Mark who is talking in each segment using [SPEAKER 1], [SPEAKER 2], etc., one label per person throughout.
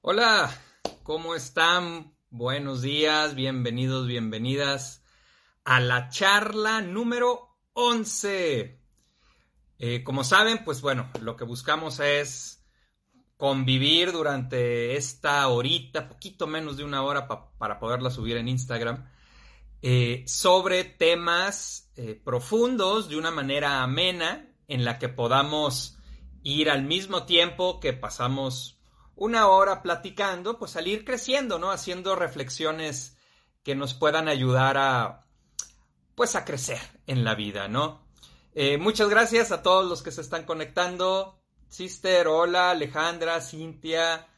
[SPEAKER 1] Hola, ¿cómo están? Buenos días, bienvenidos, bienvenidas a la charla número 11. Eh, como saben, pues bueno, lo que buscamos es convivir durante esta horita, poquito menos de una hora para poderla subir en Instagram, eh, sobre temas eh, profundos de una manera amena en la que podamos ir al mismo tiempo que pasamos una hora platicando, pues salir creciendo, ¿no? Haciendo reflexiones que nos puedan ayudar a, pues a crecer en la vida, ¿no? Eh, muchas gracias a todos los que se están conectando. Sister, hola, Alejandra, Cintia.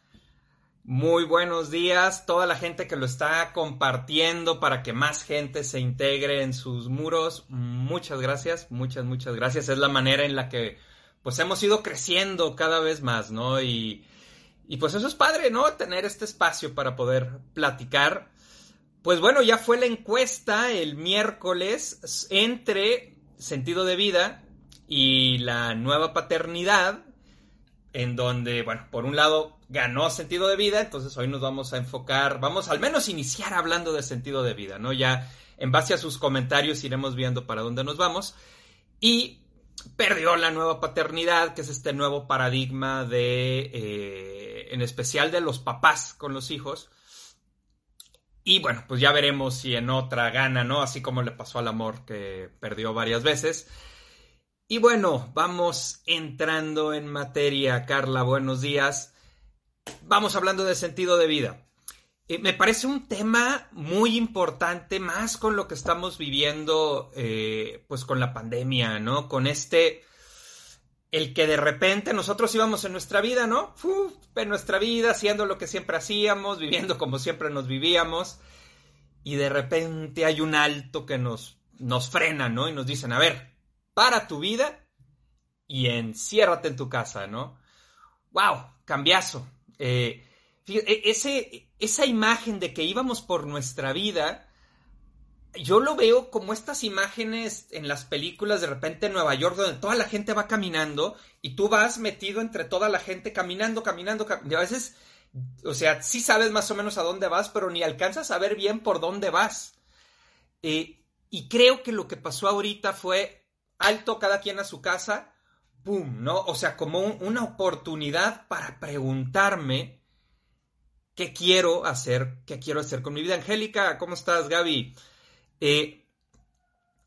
[SPEAKER 1] Muy buenos días. Toda la gente que lo está compartiendo para que más gente se integre en sus muros. Muchas gracias, muchas, muchas gracias. Es la manera en la que pues hemos ido creciendo cada vez más, ¿no? Y y pues eso es padre, ¿no? Tener este espacio para poder platicar. Pues bueno, ya fue la encuesta el miércoles entre sentido de vida y la nueva paternidad, en donde, bueno, por un lado ganó sentido de vida, entonces hoy nos vamos a enfocar, vamos al menos iniciar hablando de sentido de vida, ¿no? Ya en base a sus comentarios iremos viendo para dónde nos vamos. Y perdió la nueva paternidad, que es este nuevo paradigma de... Eh, en especial de los papás con los hijos. Y bueno, pues ya veremos si en otra gana, ¿no? Así como le pasó al amor que perdió varias veces. Y bueno, vamos entrando en materia, Carla, buenos días. Vamos hablando de sentido de vida. Eh, me parece un tema muy importante, más con lo que estamos viviendo, eh, pues con la pandemia, ¿no? Con este el que de repente nosotros íbamos en nuestra vida, ¿no? en nuestra vida, haciendo lo que siempre hacíamos, viviendo como siempre nos vivíamos, y de repente hay un alto que nos, nos frena, ¿no? Y nos dicen, a ver, para tu vida y enciérrate en tu casa, ¿no? ¡Wow! Cambiazo. Eh, ese, esa imagen de que íbamos por nuestra vida, yo lo veo como estas imágenes en las películas de repente en Nueva York donde toda la gente va caminando y tú vas metido entre toda la gente caminando, caminando, y a veces, o sea, sí sabes más o menos a dónde vas, pero ni alcanzas a ver bien por dónde vas. Eh, y creo que lo que pasó ahorita fue alto cada quien a su casa, ¡pum! ¿No? O sea, como una oportunidad para preguntarme qué quiero hacer, qué quiero hacer con mi vida. Angélica, ¿cómo estás, Gaby? Eh,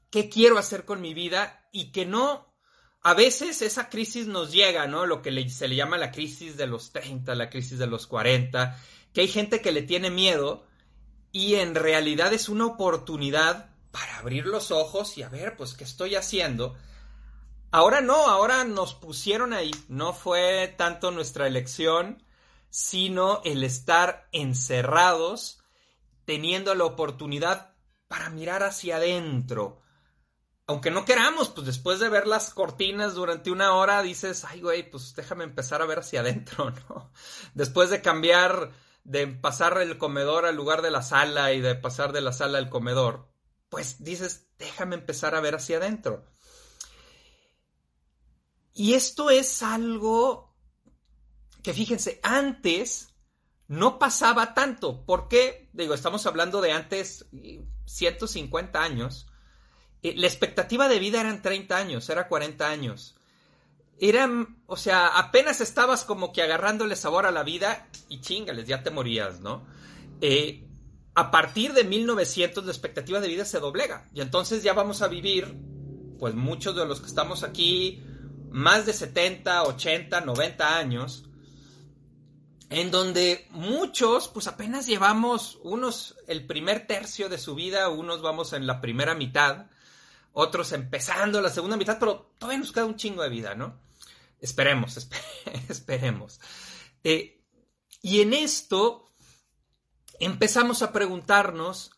[SPEAKER 1] qué quiero hacer con mi vida y que no, a veces esa crisis nos llega, ¿no? Lo que se le llama la crisis de los 30, la crisis de los 40, que hay gente que le tiene miedo y en realidad es una oportunidad para abrir los ojos y a ver, pues, ¿qué estoy haciendo? Ahora no, ahora nos pusieron ahí, no fue tanto nuestra elección, sino el estar encerrados, teniendo la oportunidad para mirar hacia adentro. Aunque no queramos, pues después de ver las cortinas durante una hora dices, ay güey, pues déjame empezar a ver hacia adentro, ¿no? Después de cambiar, de pasar el comedor al lugar de la sala y de pasar de la sala al comedor, pues dices, déjame empezar a ver hacia adentro. Y esto es algo que fíjense, antes no pasaba tanto. ¿Por qué? Digo, estamos hablando de antes 150 años. Eh, la expectativa de vida eran 30 años, era 40 años. Eran, o sea, apenas estabas como que agarrándole sabor a la vida y chingales, ya te morías, ¿no? Eh, a partir de 1900 la expectativa de vida se doblega y entonces ya vamos a vivir, pues muchos de los que estamos aquí, más de 70, 80, 90 años en donde muchos, pues apenas llevamos unos el primer tercio de su vida, unos vamos en la primera mitad, otros empezando la segunda mitad, pero todavía nos queda un chingo de vida, ¿no? Esperemos, esperemos. Eh, y en esto empezamos a preguntarnos,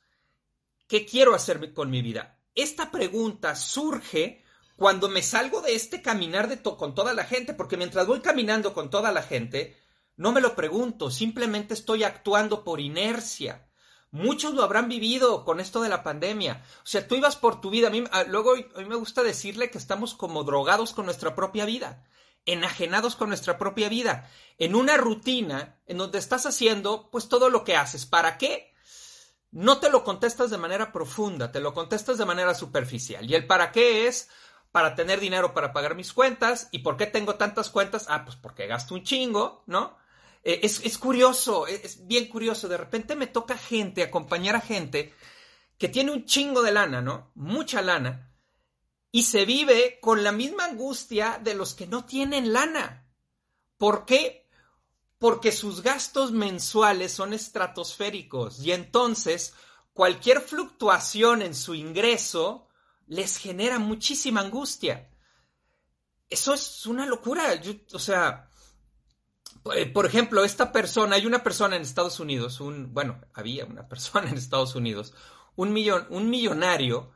[SPEAKER 1] ¿qué quiero hacer con mi vida? Esta pregunta surge cuando me salgo de este caminar de con toda la gente, porque mientras voy caminando con toda la gente, no me lo pregunto, simplemente estoy actuando por inercia. Muchos lo habrán vivido con esto de la pandemia. O sea, tú ibas por tu vida. A mí, ah, luego a mí me gusta decirle que estamos como drogados con nuestra propia vida. enajenados con nuestra propia vida, en una rutina en donde estás haciendo pues todo lo que haces. ¿Para qué? No te lo contestas de manera profunda, te lo contestas de manera superficial. Y el para qué es para tener dinero para pagar mis cuentas. ¿Y por qué tengo tantas cuentas? Ah, pues porque gasto un chingo, ¿no? Eh, es, curioso, es bien curioso. De repente me toca gente, acompañar a gente que tiene un chingo de lana, ¿no? Mucha lana. Y se vive con la misma angustia de los que no tienen lana. ¿Por qué? Porque sus gastos mensuales son estratosféricos y entonces cualquier fluctuación en su ingreso les genera muchísima angustia. Eso es una locura. o sea, por ejemplo, esta persona, hay una persona en Estados Unidos, un, bueno, había una persona en Estados Unidos, un, millón, un millonario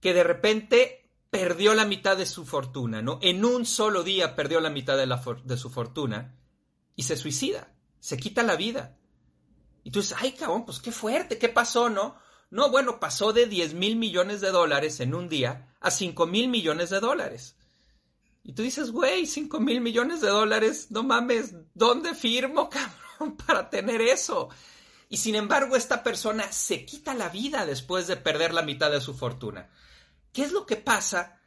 [SPEAKER 1] que de repente perdió la mitad de su fortuna, ¿no? En un solo día perdió la mitad de, la de su fortuna y se suicida, se quita la vida. Y tú dices, ay cabrón, pues qué fuerte, ¿qué pasó, no? No, bueno, pasó de 10 mil millones de dólares en un día a 5 mil millones de dólares. Y tú dices, güey, 5 mil millones de dólares, no mames, ¿dónde firmo, cabrón, para tener eso? Y sin embargo, esta persona se quita la vida después de perder la mitad de su fortuna. ¿Qué es lo que pasa?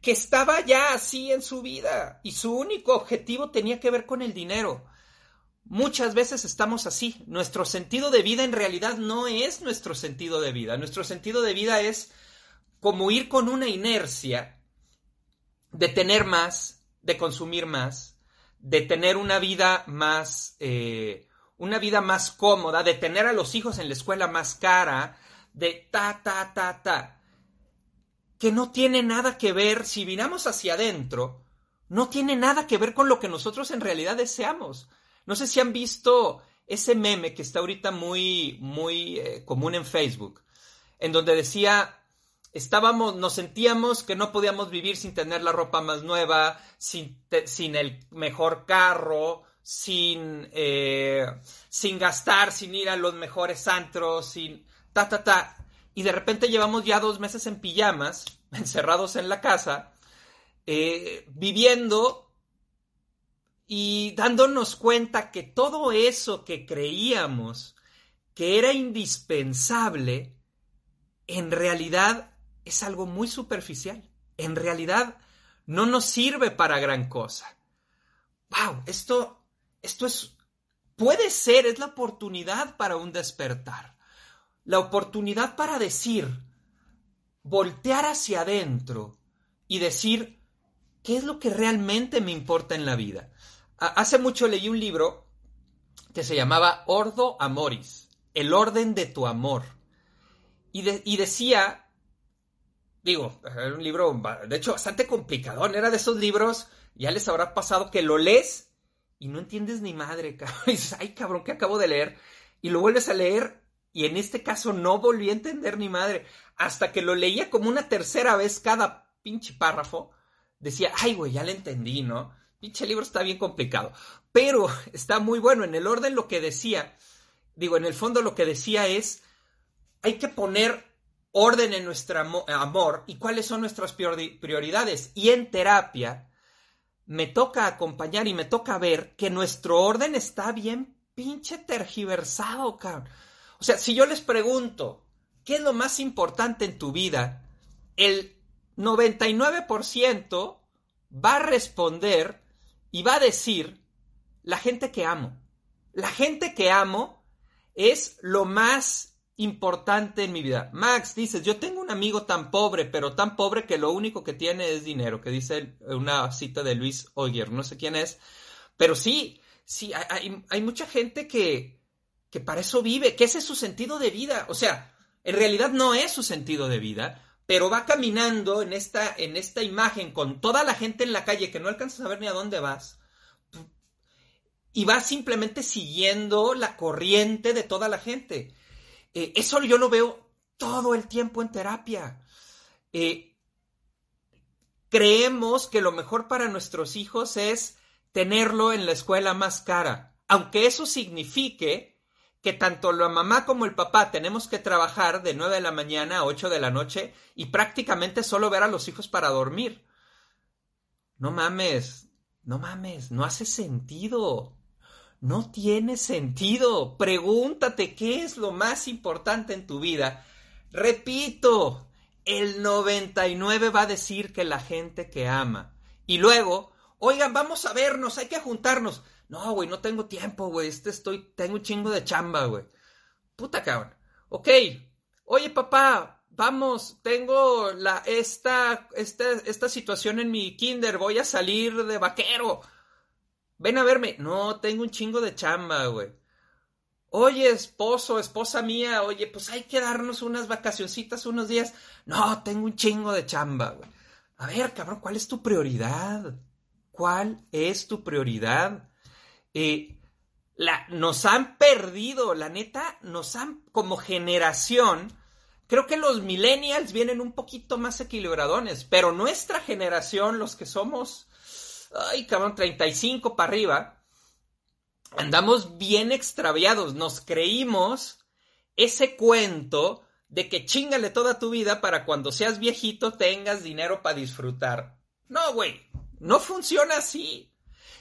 [SPEAKER 1] Que estaba ya así en su vida y su único objetivo tenía que ver con el dinero. Muchas veces estamos así. Nuestro sentido de vida en realidad no es nuestro sentido de vida. Nuestro sentido de vida es como ir con una inercia de tener más, de consumir más, de tener una vida más eh, una vida más cómoda, de tener a los hijos en la escuela más cara, de ta, ta, ta, ta, que no tiene nada que ver, si miramos hacia adentro, no tiene nada que ver con lo que nosotros en realidad deseamos. No sé si han visto ese meme que está ahorita muy, muy eh, común en Facebook, en donde decía, estábamos, nos sentíamos que no podíamos vivir sin tener la ropa más nueva, sin, sin el mejor carro, sin, eh, sin gastar, sin ir a los mejores antros, sin ta, ta, ta. Y de repente llevamos ya dos meses en pijamas, encerrados en la casa, eh, viviendo y dándonos cuenta que todo eso que creíamos que era indispensable, en realidad es algo muy superficial. En realidad no nos sirve para gran cosa. ¡Wow! Esto esto es, puede ser, es la oportunidad para un despertar. La oportunidad para decir, voltear hacia adentro y decir, ¿qué es lo que realmente me importa en la vida? Hace mucho leí un libro que se llamaba Ordo Amoris, el orden de tu amor. Y, y decía, digo, era un libro, de hecho, bastante complicado, era de esos libros, ya les habrá pasado que lo lees y no entiendes ni madre, cabrón. Y dices, ay, cabrón, que acabo de leer. Y lo vuelves a leer y en este caso no volví a entender ni madre. Hasta que lo leía como una tercera vez cada pinche párrafo, decía, ay, güey, ya le entendí, ¿no? Pinche libro está bien complicado. Pero está muy bueno. En el orden lo que decía, digo, en el fondo lo que decía es, hay que poner orden en nuestro amor y cuáles son nuestras prioridades. Y en terapia me toca acompañar y me toca ver que nuestro orden está bien pinche tergiversado, cabrón. O sea, si yo les pregunto, ¿qué es lo más importante en tu vida? El 99% va a responder y va a decir la gente que amo. La gente que amo es lo más importante en mi vida. Max, dices, yo tengo un amigo tan pobre, pero tan pobre que lo único que tiene es dinero, que dice una cita de Luis Oyer, no sé quién es, pero sí, sí, hay, hay mucha gente que, que para eso vive, que ese es su sentido de vida, o sea, en realidad no es su sentido de vida, pero va caminando en esta, en esta imagen con toda la gente en la calle que no alcanzas a ver ni a dónde vas, y va simplemente siguiendo la corriente de toda la gente. Eh, eso yo lo veo todo el tiempo en terapia. Eh, creemos que lo mejor para nuestros hijos es tenerlo en la escuela más cara, aunque eso signifique que tanto la mamá como el papá tenemos que trabajar de 9 de la mañana a 8 de la noche y prácticamente solo ver a los hijos para dormir. No mames, No mames, no hace sentido. No tiene sentido. Pregúntate qué es lo más importante en tu vida. Repito, el 99 va a decir que la gente que ama. Y luego, oigan, vamos a vernos, hay que juntarnos. No, güey, no tengo tiempo, güey. Este estoy, tengo un chingo de chamba, güey. Puta cabrón. Ok. Oye, papá, vamos, tengo la, esta, esta, esta situación en mi kinder, voy a salir de vaquero. Ven a verme. No, tengo un chingo de chamba, güey. Oye, esposo, esposa mía, oye, pues hay que darnos unas vacacioncitas unos días. No, tengo un chingo de chamba, güey. A ver, cabrón, ¿cuál es tu prioridad? ¿Cuál es tu prioridad? Eh, la, nos han perdido, la neta, nos han, como generación, creo que los millennials vienen un poquito más equilibradones, pero nuestra generación, los que somos, ay, cabrón, 35 para arriba, andamos bien extraviados, nos creímos ese cuento de que chingale toda tu vida para cuando seas viejito tengas dinero para disfrutar. No, güey, no funciona así.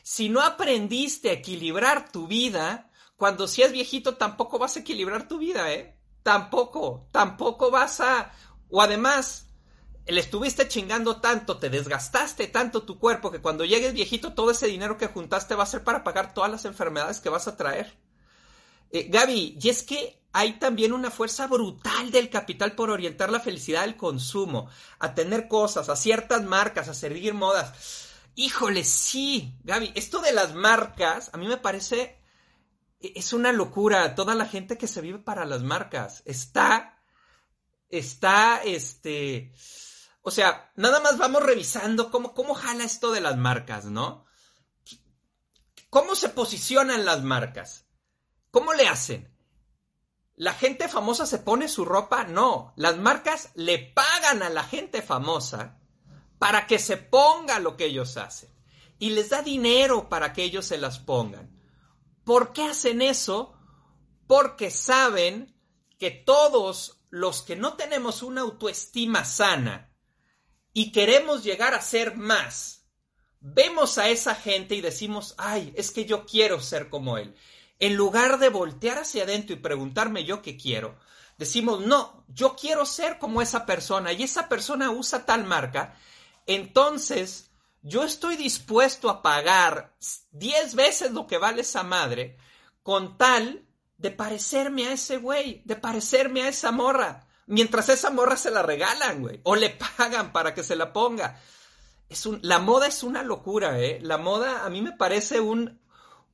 [SPEAKER 1] Si no aprendiste a equilibrar tu vida, cuando seas viejito tampoco vas a equilibrar tu vida, ¿eh? Tampoco, tampoco vas a... O además, le estuviste chingando tanto, te desgastaste tanto tu cuerpo que cuando llegues viejito todo ese dinero que juntaste va a ser para pagar todas las enfermedades que vas a traer. Eh, Gaby, y es que hay también una fuerza brutal del capital por orientar la felicidad al consumo, a tener cosas, a ciertas marcas, a servir modas. Híjole, sí, Gaby, esto de las marcas a mí me parece e, es una locura. Toda la gente que se vive para las marcas está, está, este, o sea, nada más vamos revisando cómo, cómo jala esto de las marcas, ¿no? ¿Cómo se posicionan las marcas? ¿Cómo le hacen? ¿La gente famosa se pone su ropa? No, las marcas le pagan a la gente famosa para que se ponga lo que ellos hacen. Y les da dinero para que ellos se las pongan. ¿Por qué hacen eso? Porque saben que todos los que no tenemos una autoestima sana y queremos llegar a ser más, vemos a esa gente y decimos, ay, es que yo quiero ser como él. En lugar de voltear hacia adentro y preguntarme yo qué quiero, decimos, no, yo quiero ser como esa persona y esa persona usa tal marca entonces yo estoy dispuesto a pagar 10 veces lo que vale esa madre con tal de parecerme a ese güey, de parecerme a esa morra, mientras esa morra se la regalan, güey, o le pagan para que se la ponga. Es un, la moda es una locura, ¿eh? La moda a mí me parece un,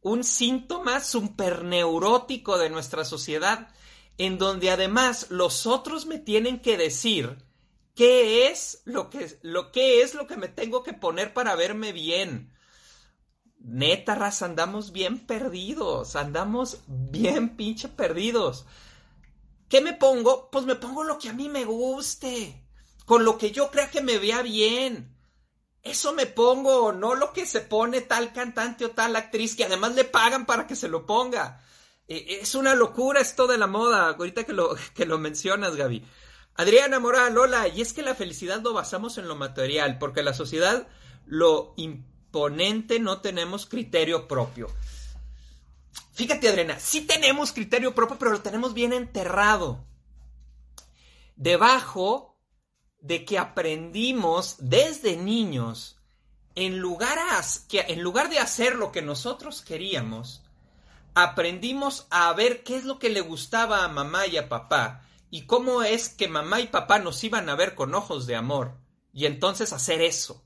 [SPEAKER 1] un síntoma superneurótico de nuestra sociedad, en donde además los otros me tienen que decir ¿Qué es lo que, lo es lo que me tengo que poner para verme bien? Neta, raza, andamos bien perdidos, andamos bien pinche perdidos. ¿Qué me pongo? Pues me pongo lo que a mí me guste, con lo que yo crea que me vea bien. Eso me pongo, no lo que se pone tal cantante o tal actriz que además le pagan para que se lo ponga. E, es una locura esto de la moda, ahorita que lo, que lo mencionas, Gaby. Adriana Moral, hola, y es que la felicidad lo basamos en lo material, porque la sociedad lo imponente no tenemos criterio propio. Fíjate, Adriana, sí tenemos criterio propio, pero lo tenemos bien enterrado. Debajo de que aprendimos desde niños, en lugar, en lugar de hacer lo que nosotros queríamos, aprendimos a ver qué es lo que le gustaba a mamá y a papá y cómo es que mamá y papá nos iban a ver con ojos de amor y entonces hacer eso.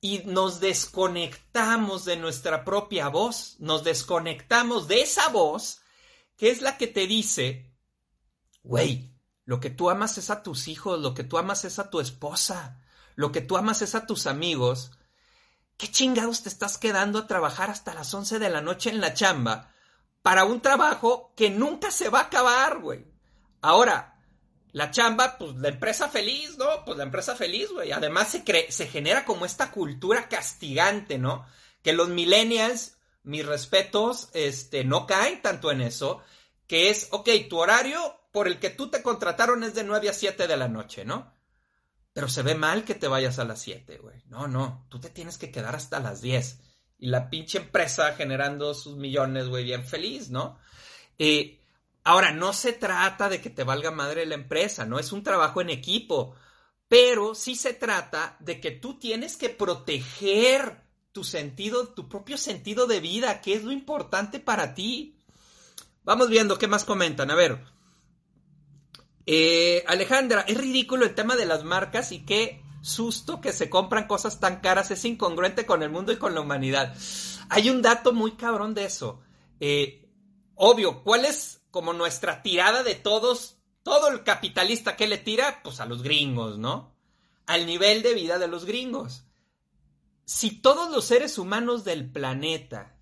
[SPEAKER 1] Y nos desconectamos de nuestra propia voz, nos desconectamos de esa voz que es la que te dice, güey, lo que tú amas es a tus hijos, lo que tú amas es a tu esposa, lo que tú amas es a tus amigos. ¿Qué chingados te estás quedando a trabajar hasta las 11 de la noche en la chamba para un trabajo que nunca se va a acabar, güey? Ahora, la chamba, pues la empresa feliz, ¿no? Pues la empresa feliz, güey. Además se, se genera como esta cultura castigante, ¿no? Que los millennials, mis respetos, este, no caen tanto en eso, que es, ok, tu horario por el que tú te contrataron es de 9 a 7 de la noche, ¿no? pero se ve mal que te vayas a las 7, güey. No, no, tú te tienes que quedar hasta las 10. Y la pinche empresa generando sus millones, güey, bien feliz, ¿no? Eh, ahora, no se trata de que te valga madre la empresa, no es un trabajo en equipo, pero sí se trata de que tú tienes que proteger tu sentido, tu propio sentido de vida, que es lo importante para ti. Vamos viendo qué más comentan. A ver, eh, Alejandra, es ridículo el tema de las marcas y qué susto que se compran cosas tan caras, es incongruente con el mundo y con la humanidad. Hay un dato muy cabrón de eso. Eh, obvio, ¿cuál es como nuestra tirada de todos? Todo el capitalista que le tira, pues a los gringos, ¿no? Al nivel de vida de los gringos. Si todos los seres humanos del planeta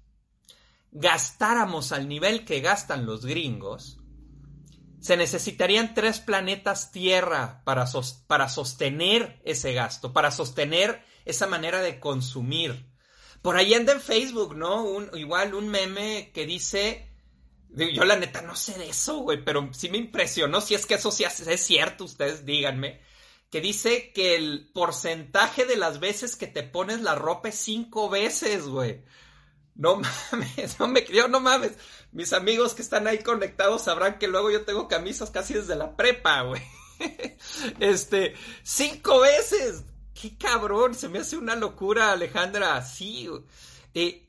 [SPEAKER 1] gastáramos al nivel que gastan los gringos, se necesitarían tres planetas Tierra para, para sostener ese gasto, para sostener esa manera de consumir. Por ahí anda en Facebook, ¿no? Un, igual un meme que dice, yo la neta no sé de eso, güey, pero sí me impresionó, si es que eso sí es cierto, ustedes díganme, que dice que el porcentaje de las veces que te pones la ropa es cinco veces, güey. No mames, no me creo, no mames. Mis amigos que están ahí conectados sabrán que luego yo tengo camisas casi desde la prepa, güey. Este, cinco veces. Qué cabrón, se me hace una locura, Alejandra. Sí. Eh,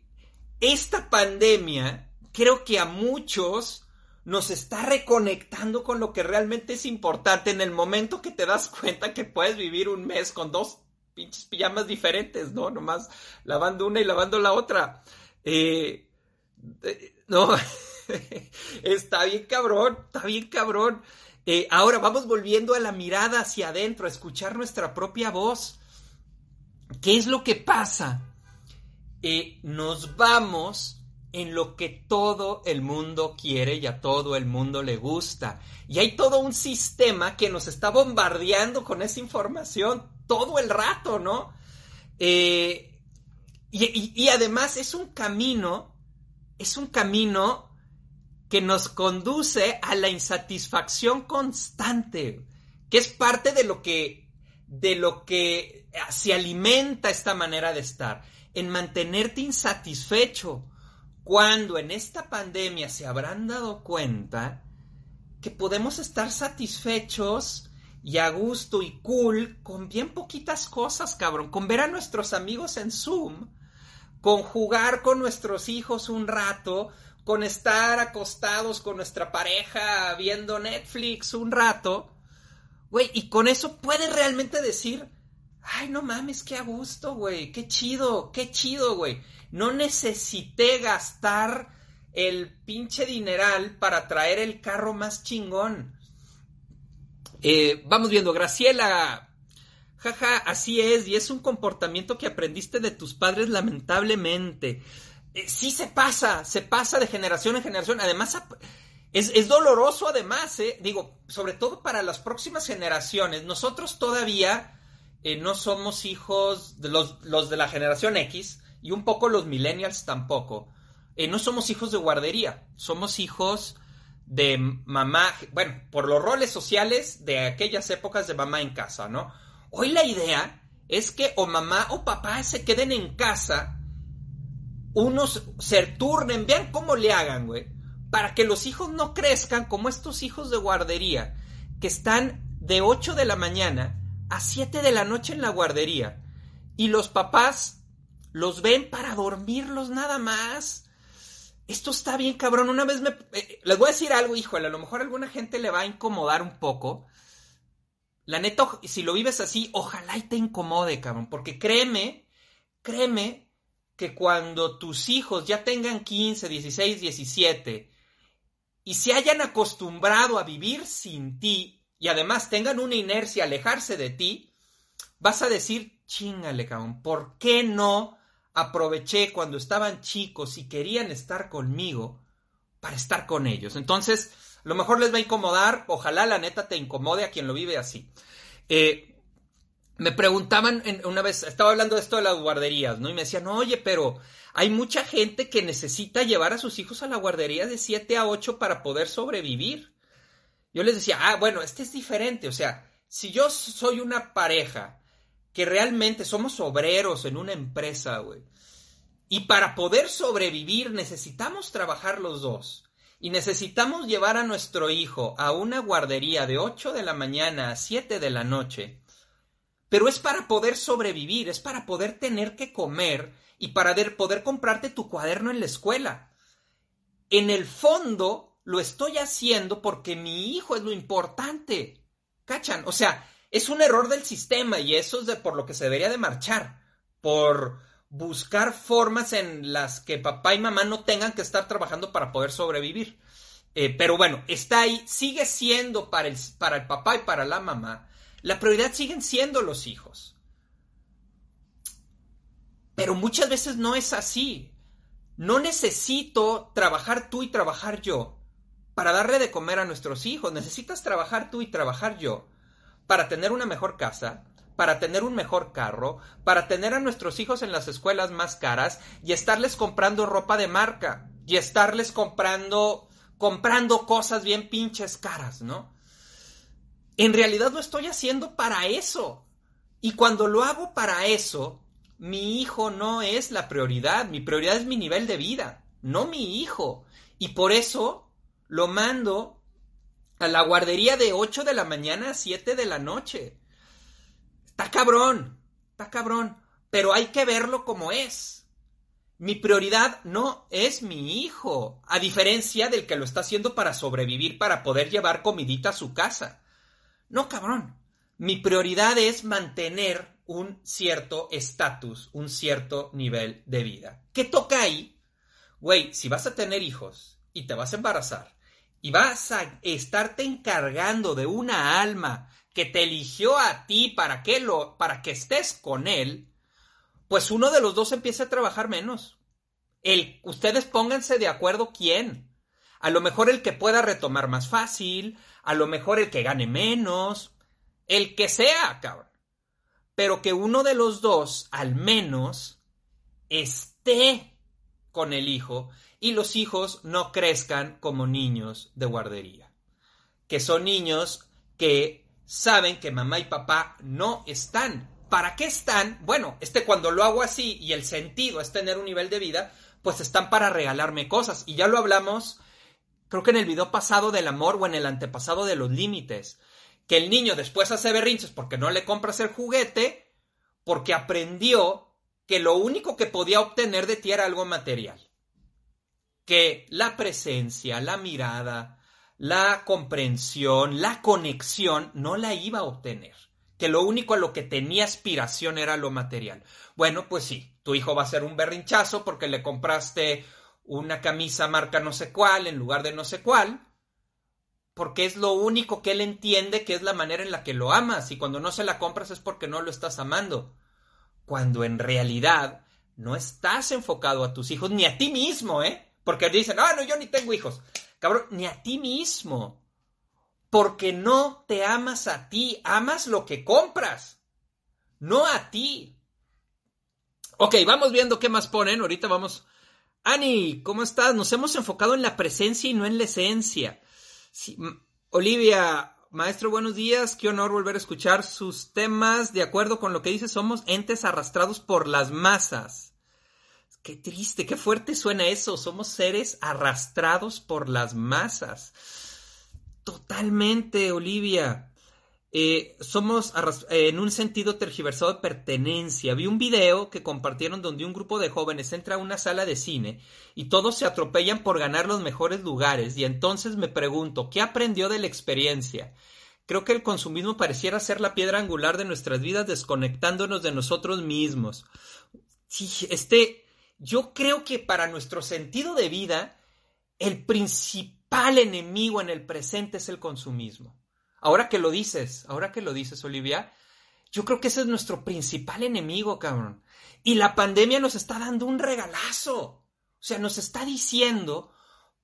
[SPEAKER 1] esta pandemia creo que a muchos nos está reconectando con lo que realmente es importante en el momento que te das cuenta que puedes vivir un mes con dos pinches pijamas diferentes, ¿no? Nomás lavando una y lavando la otra. Eh, no, está bien cabrón, está bien cabrón. Eh, ahora vamos volviendo a la mirada hacia adentro, a escuchar nuestra propia voz. ¿Qué es lo que pasa? Eh, nos vamos en lo que todo el mundo quiere y a todo el mundo le gusta. Y hay todo un sistema que nos está bombardeando con esa información todo el rato, ¿no? Eh, y, además es un camino, es un camino que nos conduce a la insatisfacción constante, que es parte de lo que, de lo que se alimenta esta manera de estar, en mantenerte insatisfecho, cuando en esta pandemia se habrán dado cuenta que podemos estar satisfechos y a gusto y cool con bien poquitas cosas, cabrón, con ver a nuestros amigos en Zoom, con jugar con nuestros hijos un rato, con estar acostados con nuestra pareja viendo Netflix un rato, güey, y con eso puedes realmente decir, ay, no mames, qué a gusto, güey, qué chido, qué chido, güey. No necesité gastar el pinche dineral para traer el carro más chingón. Eh, vamos viendo, Graciela Jaja, así es, y es un comportamiento que aprendiste de tus padres lamentablemente. Eh, sí se pasa, se pasa de generación en generación. Además, es, doloroso además, eh. digo, sobre todo para las próximas generaciones. Nosotros todavía eh, no somos hijos de los, los, de la generación X y un poco los millennials tampoco. no somos hijos de guardería, somos hijos de mamá, bueno, por los roles sociales de aquellas épocas de mamá en casa, ¿no? Hoy la idea es que o mamá o papá se queden en casa, unos se turnen, vean cómo le hagan, güey, para que los hijos no crezcan como estos hijos de guardería, que están de 8 de la mañana a 7 de la noche en la guardería, y los papás los ven para dormirlos nada más. Esto está bien, cabrón. Una vez me... Eh, les voy a decir algo, híjole, a lo mejor a alguna gente le va a incomodar un poco, la neta, si lo vives así, ojalá y te incomode, cabrón. Porque créeme, créeme que cuando tus hijos ya tengan 15, 16, 17 y se hayan acostumbrado a vivir sin ti y además tengan una inercia a alejarse de ti, vas a decir, chingale, cabrón, ¿por qué no aproveché cuando estaban chicos y querían estar conmigo para estar con ellos? Entonces, lo mejor les va a incomodar, ojalá la neta te incomode a quien lo vive así. Eh, me preguntaban una vez, estaba hablando de esto de las guarderías, ¿no? Y me decían, oye, pero hay mucha gente que necesita llevar a sus hijos a la guardería de 7 a 8 para poder sobrevivir. Yo les decía, ah, bueno, este es diferente, o sea, si yo soy una pareja que realmente somos obreros en una empresa, güey, y para poder sobrevivir necesitamos trabajar los dos. Y necesitamos llevar a nuestro hijo a una guardería de 8 de la mañana a 7 de la noche. Pero es para poder sobrevivir, es para poder tener que comer y para poder comprarte tu cuaderno en la escuela. En el fondo lo estoy haciendo porque mi hijo es lo importante. ¿Cachan? O sea, es un error del sistema y eso es por lo que se debería de marchar. Por buscar formas en las que papá y mamá no tengan que estar trabajando para poder sobrevivir. Eh, pero bueno, está ahí, sigue siendo para el, para el papá y para la mamá. La prioridad siguen siendo los hijos. Pero muchas veces no es así. No necesito trabajar tú y trabajar yo para darle de comer a nuestros hijos. Necesitas trabajar tú y trabajar yo para tener una mejor casa, para tener un mejor carro, para tener a nuestros hijos en las escuelas más caras y estarles comprando ropa de marca y estarles comprando comprando cosas bien pinches caras, ¿no? En realidad lo estoy haciendo para eso. Y cuando lo hago para eso, mi hijo no es la prioridad, mi prioridad es mi nivel de vida, no mi hijo. Y por eso lo mando a la guardería de 8 de la mañana a 7 de la noche. Está cabrón, está cabrón, pero hay que verlo como es. Mi prioridad no es mi hijo, a diferencia del que lo está haciendo para sobrevivir, para poder llevar comidita a su casa. No, cabrón. Mi prioridad es mantener un cierto estatus, un cierto nivel de vida. ¿Qué toca ahí? Güey, si vas a tener hijos y te vas a embarazar y vas a estarte encargando de una alma que te eligió a ti para que lo para que estés con él, pues uno de los dos empieza a trabajar menos. El, ustedes pónganse de acuerdo quién. A lo mejor el que pueda retomar más fácil, a lo mejor el que gane menos, el que sea, cabrón. Pero que uno de los dos, al menos, esté con el hijo y los hijos no crezcan como niños de guardería. Que son niños que saben que mamá y papá no están. ¿Para qué están? Bueno, este cuando lo hago así y el sentido es tener un nivel de vida, pues están para regalarme cosas. Y ya lo hablamos, creo que en el video pasado del amor o en el antepasado de los límites. Que el niño después hace berrinches porque no le compras el juguete, porque aprendió que lo único que podía obtener de ti era algo material. Que la presencia, la mirada, la comprensión, la conexión, no la iba a obtener. Que lo único a lo que tenía aspiración era lo material. Bueno, pues sí, tu hijo va a ser un berrinchazo porque le compraste una camisa marca no sé cuál en lugar de no sé cuál, porque es lo único que él entiende que es la manera en la que lo amas y cuando no se la compras es porque no lo estás amando. Cuando en realidad no estás enfocado a tus hijos ni a ti mismo, ¿eh? Porque dicen, ah, no, yo ni tengo hijos cabrón, ni a ti mismo. Porque no te amas a ti, amas lo que compras, no a ti. Ok, vamos viendo qué más ponen. Ahorita vamos. Ani, ¿cómo estás? Nos hemos enfocado en la presencia y no en la esencia. Olivia, maestro, buenos días. Qué honor volver a escuchar sus temas. De acuerdo con lo que dice, somos entes arrastrados por las masas. Qué triste, qué fuerte suena eso. Somos seres arrastrados por las masas. Totalmente, Olivia. Eh, somos en un sentido tergiversado de pertenencia. Vi un video que compartieron donde un grupo de jóvenes entra a una sala de cine y todos se atropellan por ganar los mejores lugares. Y entonces me pregunto, ¿qué aprendió de la experiencia? Creo que el consumismo pareciera ser la piedra angular de nuestras vidas, desconectándonos de nosotros mismos. Sí, este, yo creo que para nuestro sentido de vida, el principal enemigo en el presente es el consumismo. Ahora que lo dices, ahora que lo dices, Olivia, yo creo que ese es nuestro principal enemigo, cabrón. Y la pandemia nos está dando un regalazo. O sea, nos está diciendo,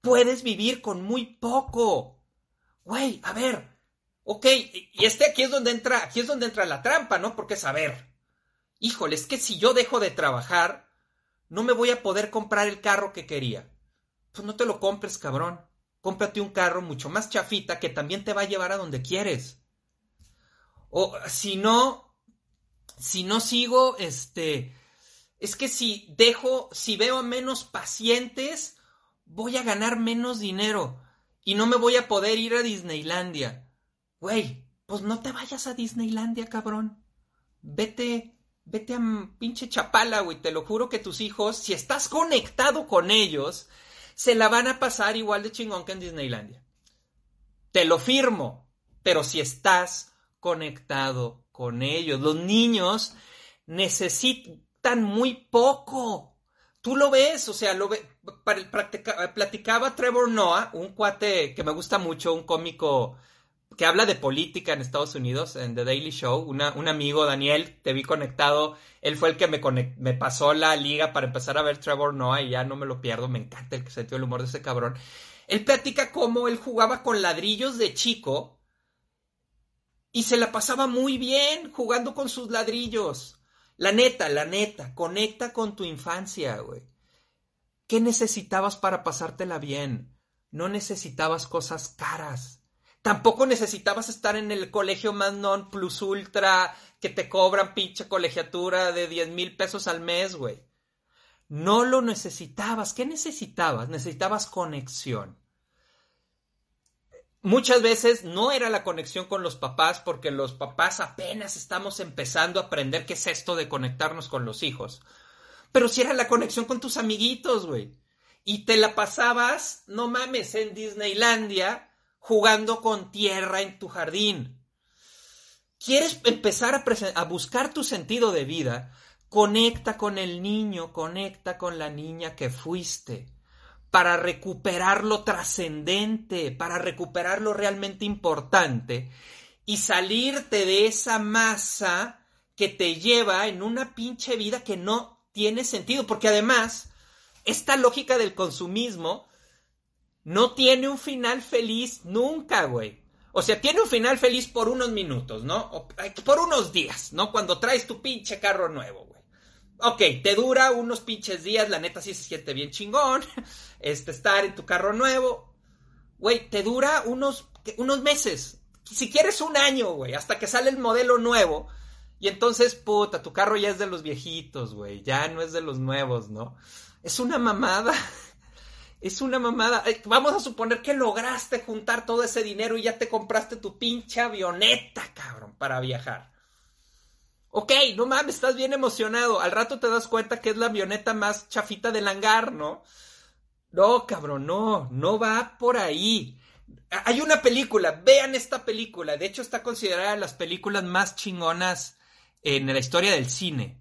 [SPEAKER 1] puedes vivir con muy poco. Güey, a ver. Ok, y este aquí es donde entra, aquí es donde entra la trampa, ¿no? Porque es, a ver, híjole, es que si yo dejo de trabajar, no me voy a poder comprar el carro que quería. Pues no te lo compres, cabrón. Cómprate un carro mucho más chafita que también te va a llevar a donde quieres. O si no, si no sigo, este, es que si dejo, si veo menos pacientes, voy a ganar menos dinero y no me voy a poder ir a Disneylandia. Güey, pues no te vayas a Disneylandia, cabrón. Vete, vete a pinche Chapala, güey. Te lo juro que tus hijos, si estás conectado con ellos, se la van a pasar igual de chingón que en Disneylandia. Te lo firmo. Pero si estás conectado con ellos, los niños necesitan muy poco. Tú lo ves, o sea, lo ve, platicaba Trevor Noah, un cuate que me gusta mucho, un cómico que habla de política en Estados Unidos, en The Daily Show. un amigo, Daniel, te vi conectado. Él fue el que me, pasó la liga para empezar a ver Trevor Noah y ya no me lo pierdo. Me encanta el sentido del humor de ese cabrón. Él platica cómo él jugaba con ladrillos de chico y se la pasaba muy bien jugando con sus ladrillos. La neta, la neta, conecta con tu infancia, güey. ¿Qué necesitabas para pasártela bien? No necesitabas cosas caras. Tampoco necesitabas estar en el colegio más non plus ultra que te cobran pinche colegiatura de 10 mil pesos al mes, güey. No lo necesitabas. ¿Qué necesitabas? Necesitabas conexión. Muchas veces no era la conexión con los papás porque los papás apenas estamos empezando a aprender qué es esto de conectarnos con los hijos. Pero si era la conexión con tus amiguitos, güey. Y te la pasabas, no mames, en Disneylandia jugando con tierra en tu jardín. ¿Quieres empezar a, buscar tu sentido de vida? Conecta con el niño, conecta con la niña que fuiste, para recuperar lo trascendente, para recuperar lo realmente importante y salirte de esa masa que te lleva en una pinche vida que no tiene sentido, porque además, esta lógica del consumismo no tiene un final feliz nunca, güey. O sea, tiene un final feliz por unos minutos, ¿no? por unos días, ¿no? Cuando traes tu pinche carro nuevo, güey. Ok, te dura unos pinches días, la neta sí se siente bien chingón. Este, estar en tu carro nuevo. Güey, te dura unos, unos meses. Si quieres un año, güey, hasta que sale el modelo nuevo. Y entonces, puta, tu carro ya es de los viejitos, güey. Ya no es de los nuevos, ¿no? Es una mamada. Es una mamada. Vamos a suponer que lograste juntar todo ese dinero y ya te compraste tu pinche avioneta, cabrón, para viajar. Ok, no mames, estás bien emocionado. Al rato te das cuenta que es la avioneta más chafita del hangar, ¿no? No, cabrón, no, no va por ahí. Hay una película, vean esta película. De hecho, está considerada de las películas más chingonas en la historia del cine.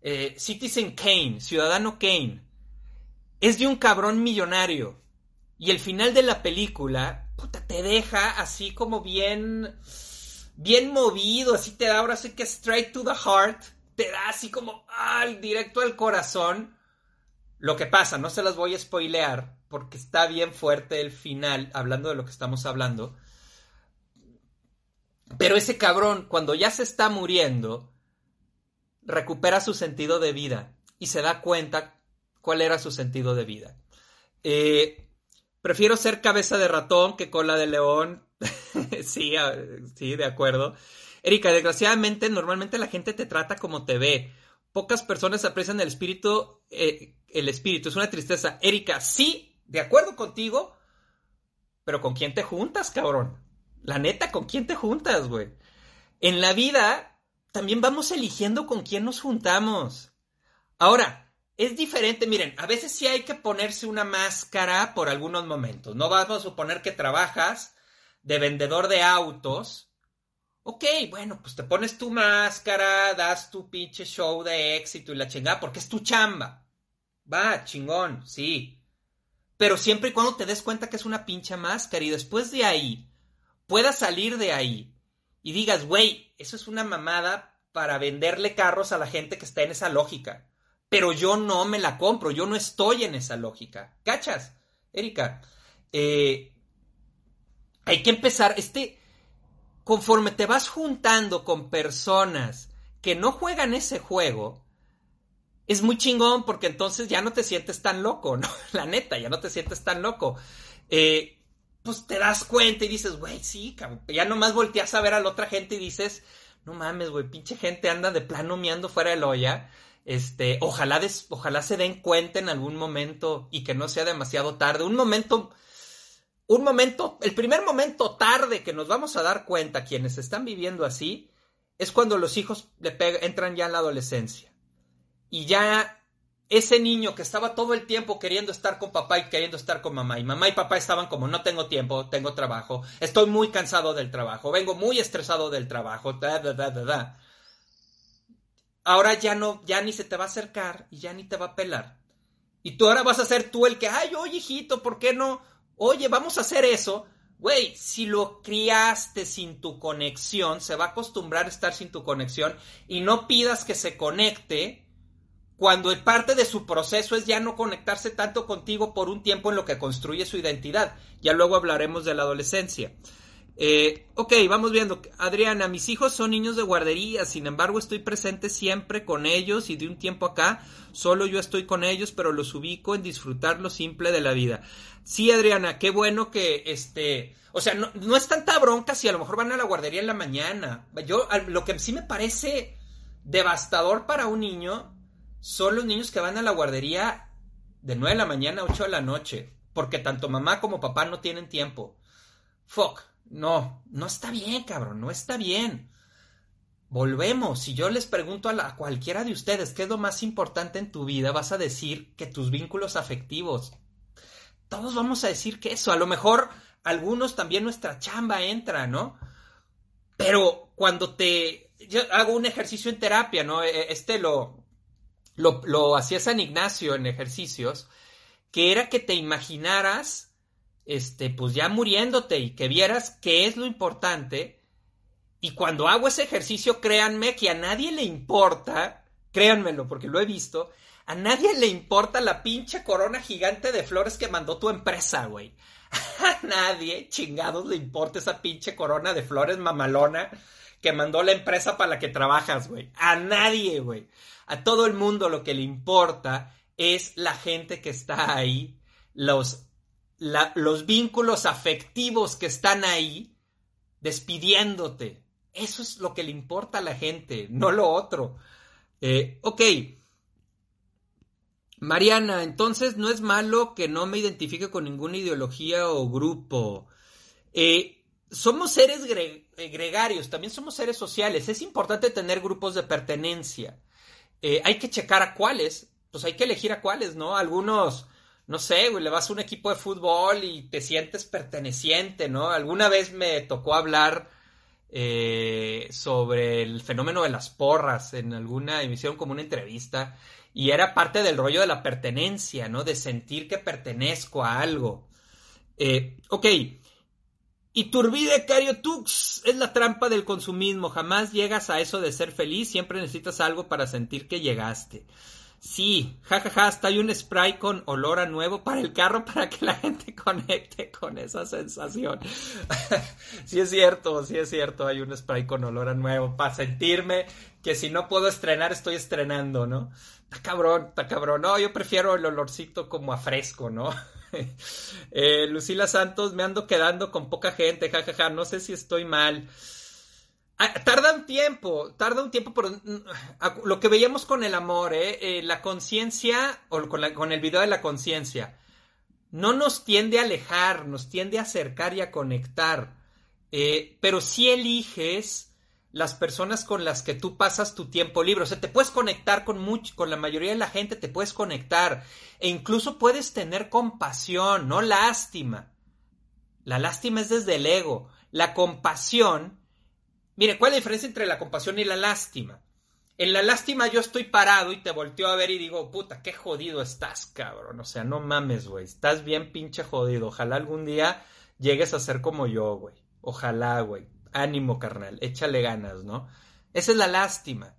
[SPEAKER 1] Eh, Citizen Kane, Ciudadano Kane es de un cabrón millonario. Y el final de la película, puta, te deja así como bien, bien movido, así te da ahora sí que straight to the heart, te da así como, al directo al corazón. Lo que pasa, no se las voy a spoilear, porque está bien fuerte el final, hablando de lo que estamos hablando. Pero ese cabrón, cuando ya se está muriendo, recupera su sentido de vida y se da cuenta cuál era su sentido de vida. Eh, prefiero ser cabeza de ratón que cola de león. sí, sí, de acuerdo. Erika, desgraciadamente, normalmente la gente te trata como te ve. Pocas personas aprecian el espíritu. Eh, el espíritu es una tristeza. Erika, sí, de acuerdo contigo. Pero ¿con quién te juntas, cabrón? La neta, ¿con quién te juntas, güey? En la vida también vamos eligiendo con quién nos juntamos. Ahora, es diferente, miren, a veces sí hay que ponerse una máscara por algunos momentos. No vamos a suponer que trabajas de vendedor de autos. Ok, bueno, pues te pones tu máscara, das tu pinche show de éxito y la chingada, porque es tu chamba. Va, chingón, sí. Pero siempre y cuando te des cuenta que es una pinche máscara y después de ahí puedas salir de ahí y digas, güey, eso es una mamada para venderle carros a la gente que está en esa lógica pero yo no me la compro, yo no estoy en esa lógica. ¿Cachas, Erika? Eh, hay que empezar, este, conforme te vas juntando con personas que no juegan ese juego, es muy chingón porque entonces ya no te sientes tan loco, ¿no? La neta, ya no te sientes tan loco. Eh, pues te das cuenta y dices, güey, sí, cabrón. Ya nomás volteas a ver a la otra gente y dices, no mames, güey, pinche gente anda de plano miando fuera de la olla. Este, ojalá, ojalá se den cuenta en algún momento y que no sea demasiado tarde. Un momento, un momento, el primer momento tarde que nos vamos a dar cuenta quienes están viviendo así es cuando los hijos le entran ya en la adolescencia. Y ya ese niño que estaba todo el tiempo queriendo estar con papá y queriendo estar con mamá, y mamá y papá estaban como no tengo tiempo, tengo trabajo, estoy muy cansado del trabajo, vengo muy estresado del trabajo, da, da, da, da, Ahora ya no, ya ni se te va a acercar y ya ni te va a pelar. Y tú ahora vas a ser tú el que, ay, oye, hijito, ¿por qué no? Oye, vamos a hacer eso. Güey, si lo criaste sin tu conexión, se va a acostumbrar a estar sin tu conexión y no pidas que se conecte cuando parte de su proceso es ya no conectarse tanto contigo por un tiempo en lo que construye su identidad. Ya luego hablaremos de la adolescencia. Eh, ok, vamos viendo. Adriana, mis hijos son niños de guardería, sin embargo estoy presente siempre con ellos y de un tiempo acá solo yo estoy con ellos, pero los ubico en disfrutar lo simple de la vida. Sí, Adriana, qué bueno que este... O sea, no, no es tanta bronca si a lo mejor van a la guardería en la mañana. Yo, lo que sí me parece devastador para un niño son los niños que van a la guardería de 9 de la mañana a 8 de la noche, porque tanto mamá como papá no tienen tiempo. Fuck, no, no está bien, cabrón, no está bien. Volvemos, si yo les pregunto a, cualquiera de ustedes qué es lo más importante en tu vida, vas a decir que tus vínculos afectivos. Todos vamos a decir que eso, a lo mejor algunos también nuestra chamba entra, ¿no? Pero cuando te... Yo hago un ejercicio en terapia, ¿no? E, este lo, lo, hacía San Ignacio en ejercicios, que era que te imaginaras, este, pues ya muriéndote y que vieras qué es lo importante. Y cuando hago ese ejercicio, créanme que a nadie le importa, créanmelo porque lo he visto, a nadie le importa la pinche corona gigante de flores que mandó tu empresa, güey. A nadie, chingados, le importa esa pinche corona de flores mamalona que mandó la empresa para la que trabajas, güey. A nadie, güey. A todo el mundo lo que le importa es la gente que está ahí, los, los vínculos afectivos que están ahí, despidiéndote. Eso es lo que le importa a la gente, no lo otro. Eh, ok. Mariana, entonces no es malo que no me identifique con ninguna ideología o grupo. Eh, somos seres gregarios, también somos seres sociales. Es importante tener grupos de pertenencia. Eh, hay que checar a cuáles, pues hay que elegir a cuáles, ¿no? Algunos, no sé, güey, le vas a un equipo de fútbol y te sientes perteneciente, ¿no? Alguna vez me tocó hablar eh, sobre el fenómeno de las porras en alguna emisión como una entrevista y era parte del rollo de la pertenencia, ¿no? De sentir que pertenezco a algo. Eh, ok, Iturbide Cariotux es la trampa del consumismo. Jamás llegas a eso de ser feliz. Siempre necesitas algo para sentir que llegaste. Sí, jajaja, ja, ja, hasta hay un spray con olor a nuevo para el carro para que la gente conecte con esa sensación. sí es cierto, sí es cierto, hay un spray con olor a nuevo para sentirme que si no puedo estrenar estoy estrenando, ¿no? Está cabrón, está cabrón. No, yo prefiero el olorcito como a fresco, ¿no? Eh, Lucila Santos, me ando quedando con poca gente, jajaja, no sé si estoy mal. Ah, tarda un tiempo, tarda un tiempo, pero mm, lo que veíamos con el amor, ¿eh? eh la conciencia, o con, el video de la conciencia, no nos tiende a alejar, nos tiende a acercar y a conectar. Eh, pero si eliges las personas con las que tú pasas tu tiempo libre. O sea, te puedes conectar con mucho, con la mayoría de la gente, te puedes conectar. E incluso puedes tener compasión, no lástima. La lástima es desde el ego. La compasión. Mire, ¿cuál es la diferencia entre la compasión y la lástima? En la lástima yo estoy parado y te volteo a ver y digo, puta, qué jodido estás, cabrón. O sea, no mames, güey. Estás bien pinche jodido. Ojalá algún día llegues a ser como yo, güey. Ojalá, güey ánimo carnal, échale ganas, ¿no? Esa es la lástima.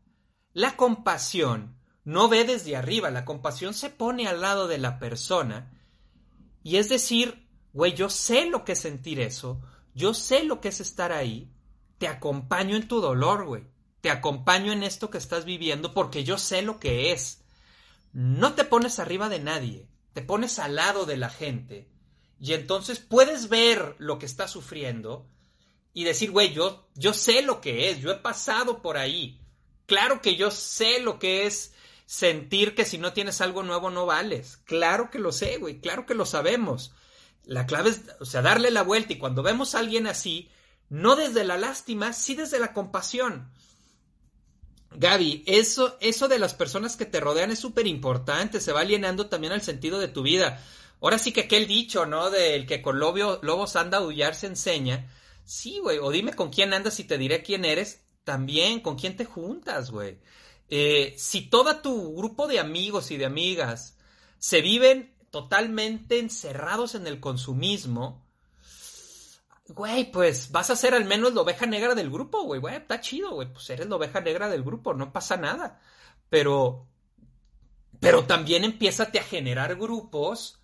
[SPEAKER 1] La compasión no ve desde arriba, la compasión se pone al lado de la persona y es decir, güey, yo sé lo que es sentir eso, yo sé lo que es estar ahí, te acompaño en tu dolor, güey, te acompaño en esto que estás viviendo porque yo sé lo que es. No te pones arriba de nadie, te pones al lado de la gente y entonces puedes ver lo que está sufriendo y decir, güey, yo, yo sé lo que es, yo he pasado por ahí. Claro que yo sé lo que es sentir que si no tienes algo nuevo no vales. Claro que lo sé, güey, claro que lo sabemos. La clave es, o sea, darle la vuelta y cuando vemos a alguien así, no desde la lástima, sí desde la compasión. Gaby, eso, eso de las personas que te rodean es súper importante, se va alienando también al sentido de tu vida. Ahora sí que aquel dicho, ¿no? Del que con lobos anda a aullar se enseña. Sí, güey, o dime con quién andas y te diré quién eres. También, con quién te juntas, güey. Eh, si todo tu grupo de amigos y de amigas se viven totalmente encerrados en el consumismo, güey, pues vas a ser al menos la oveja negra del grupo, güey, güey, está chido, güey, pues eres la oveja negra del grupo, no pasa nada. Pero, pero también empiezate a generar grupos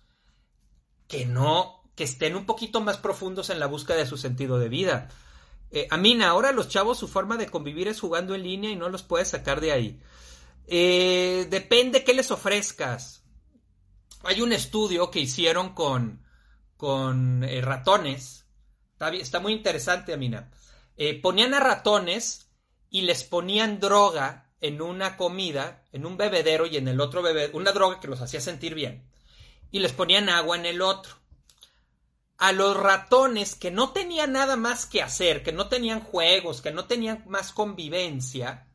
[SPEAKER 1] que no, que estén un poquito más profundos en la búsqueda de su sentido de vida. Eh, Amina, ahora los chavos su forma de convivir es jugando en línea y no los puedes sacar de ahí. Eh, depende qué les ofrezcas. Hay un estudio que hicieron con, con eh, ratones. Está, muy interesante, Amina. ponían a ratones y les ponían droga en una comida, en un bebedero y en el otro bebedero, una droga que los hacía sentir bien. Y les ponían agua en el otro a los ratones que no tenían nada más que hacer, que no tenían juegos, que no tenían más convivencia,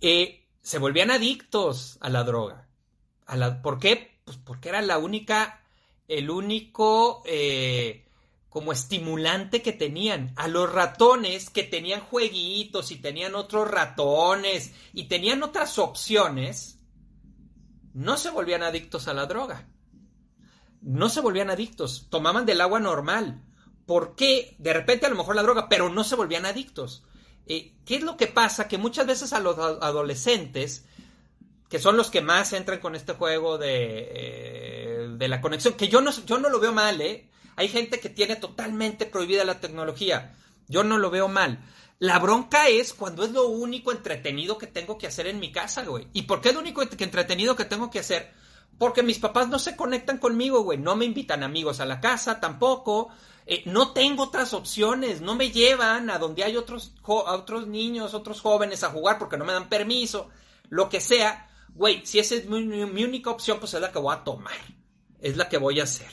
[SPEAKER 1] eh, se volvían adictos a la droga. A la, ¿Por qué? Pues porque era la única, el único eh, como estimulante que tenían. A los ratones que tenían jueguitos y tenían otros ratones y tenían otras opciones, no se volvían adictos a la droga no se volvían adictos, tomaban del agua normal. ¿Por qué? De repente a lo mejor la droga, pero no se volvían adictos. Eh, ¿Qué es lo que pasa? Que muchas veces a los adolescentes, que son los que más entran con este juego de, eh, de la conexión, que yo no, yo no lo veo mal, ¿eh? Hay gente que tiene totalmente prohibida la tecnología. Yo no lo veo mal. La bronca es cuando es lo único entretenido que tengo que hacer en mi casa, güey. ¿Y por qué es lo único entretenido que tengo que hacer? Porque mis papás no se conectan conmigo, güey. No me invitan amigos a la casa tampoco. Eh, no tengo otras opciones. No me llevan a donde hay otros, otros niños, otros jóvenes a jugar porque no me dan permiso. Lo que sea. Güey, si esa es mi, única opción, pues es la que voy a tomar. Es la que voy a hacer.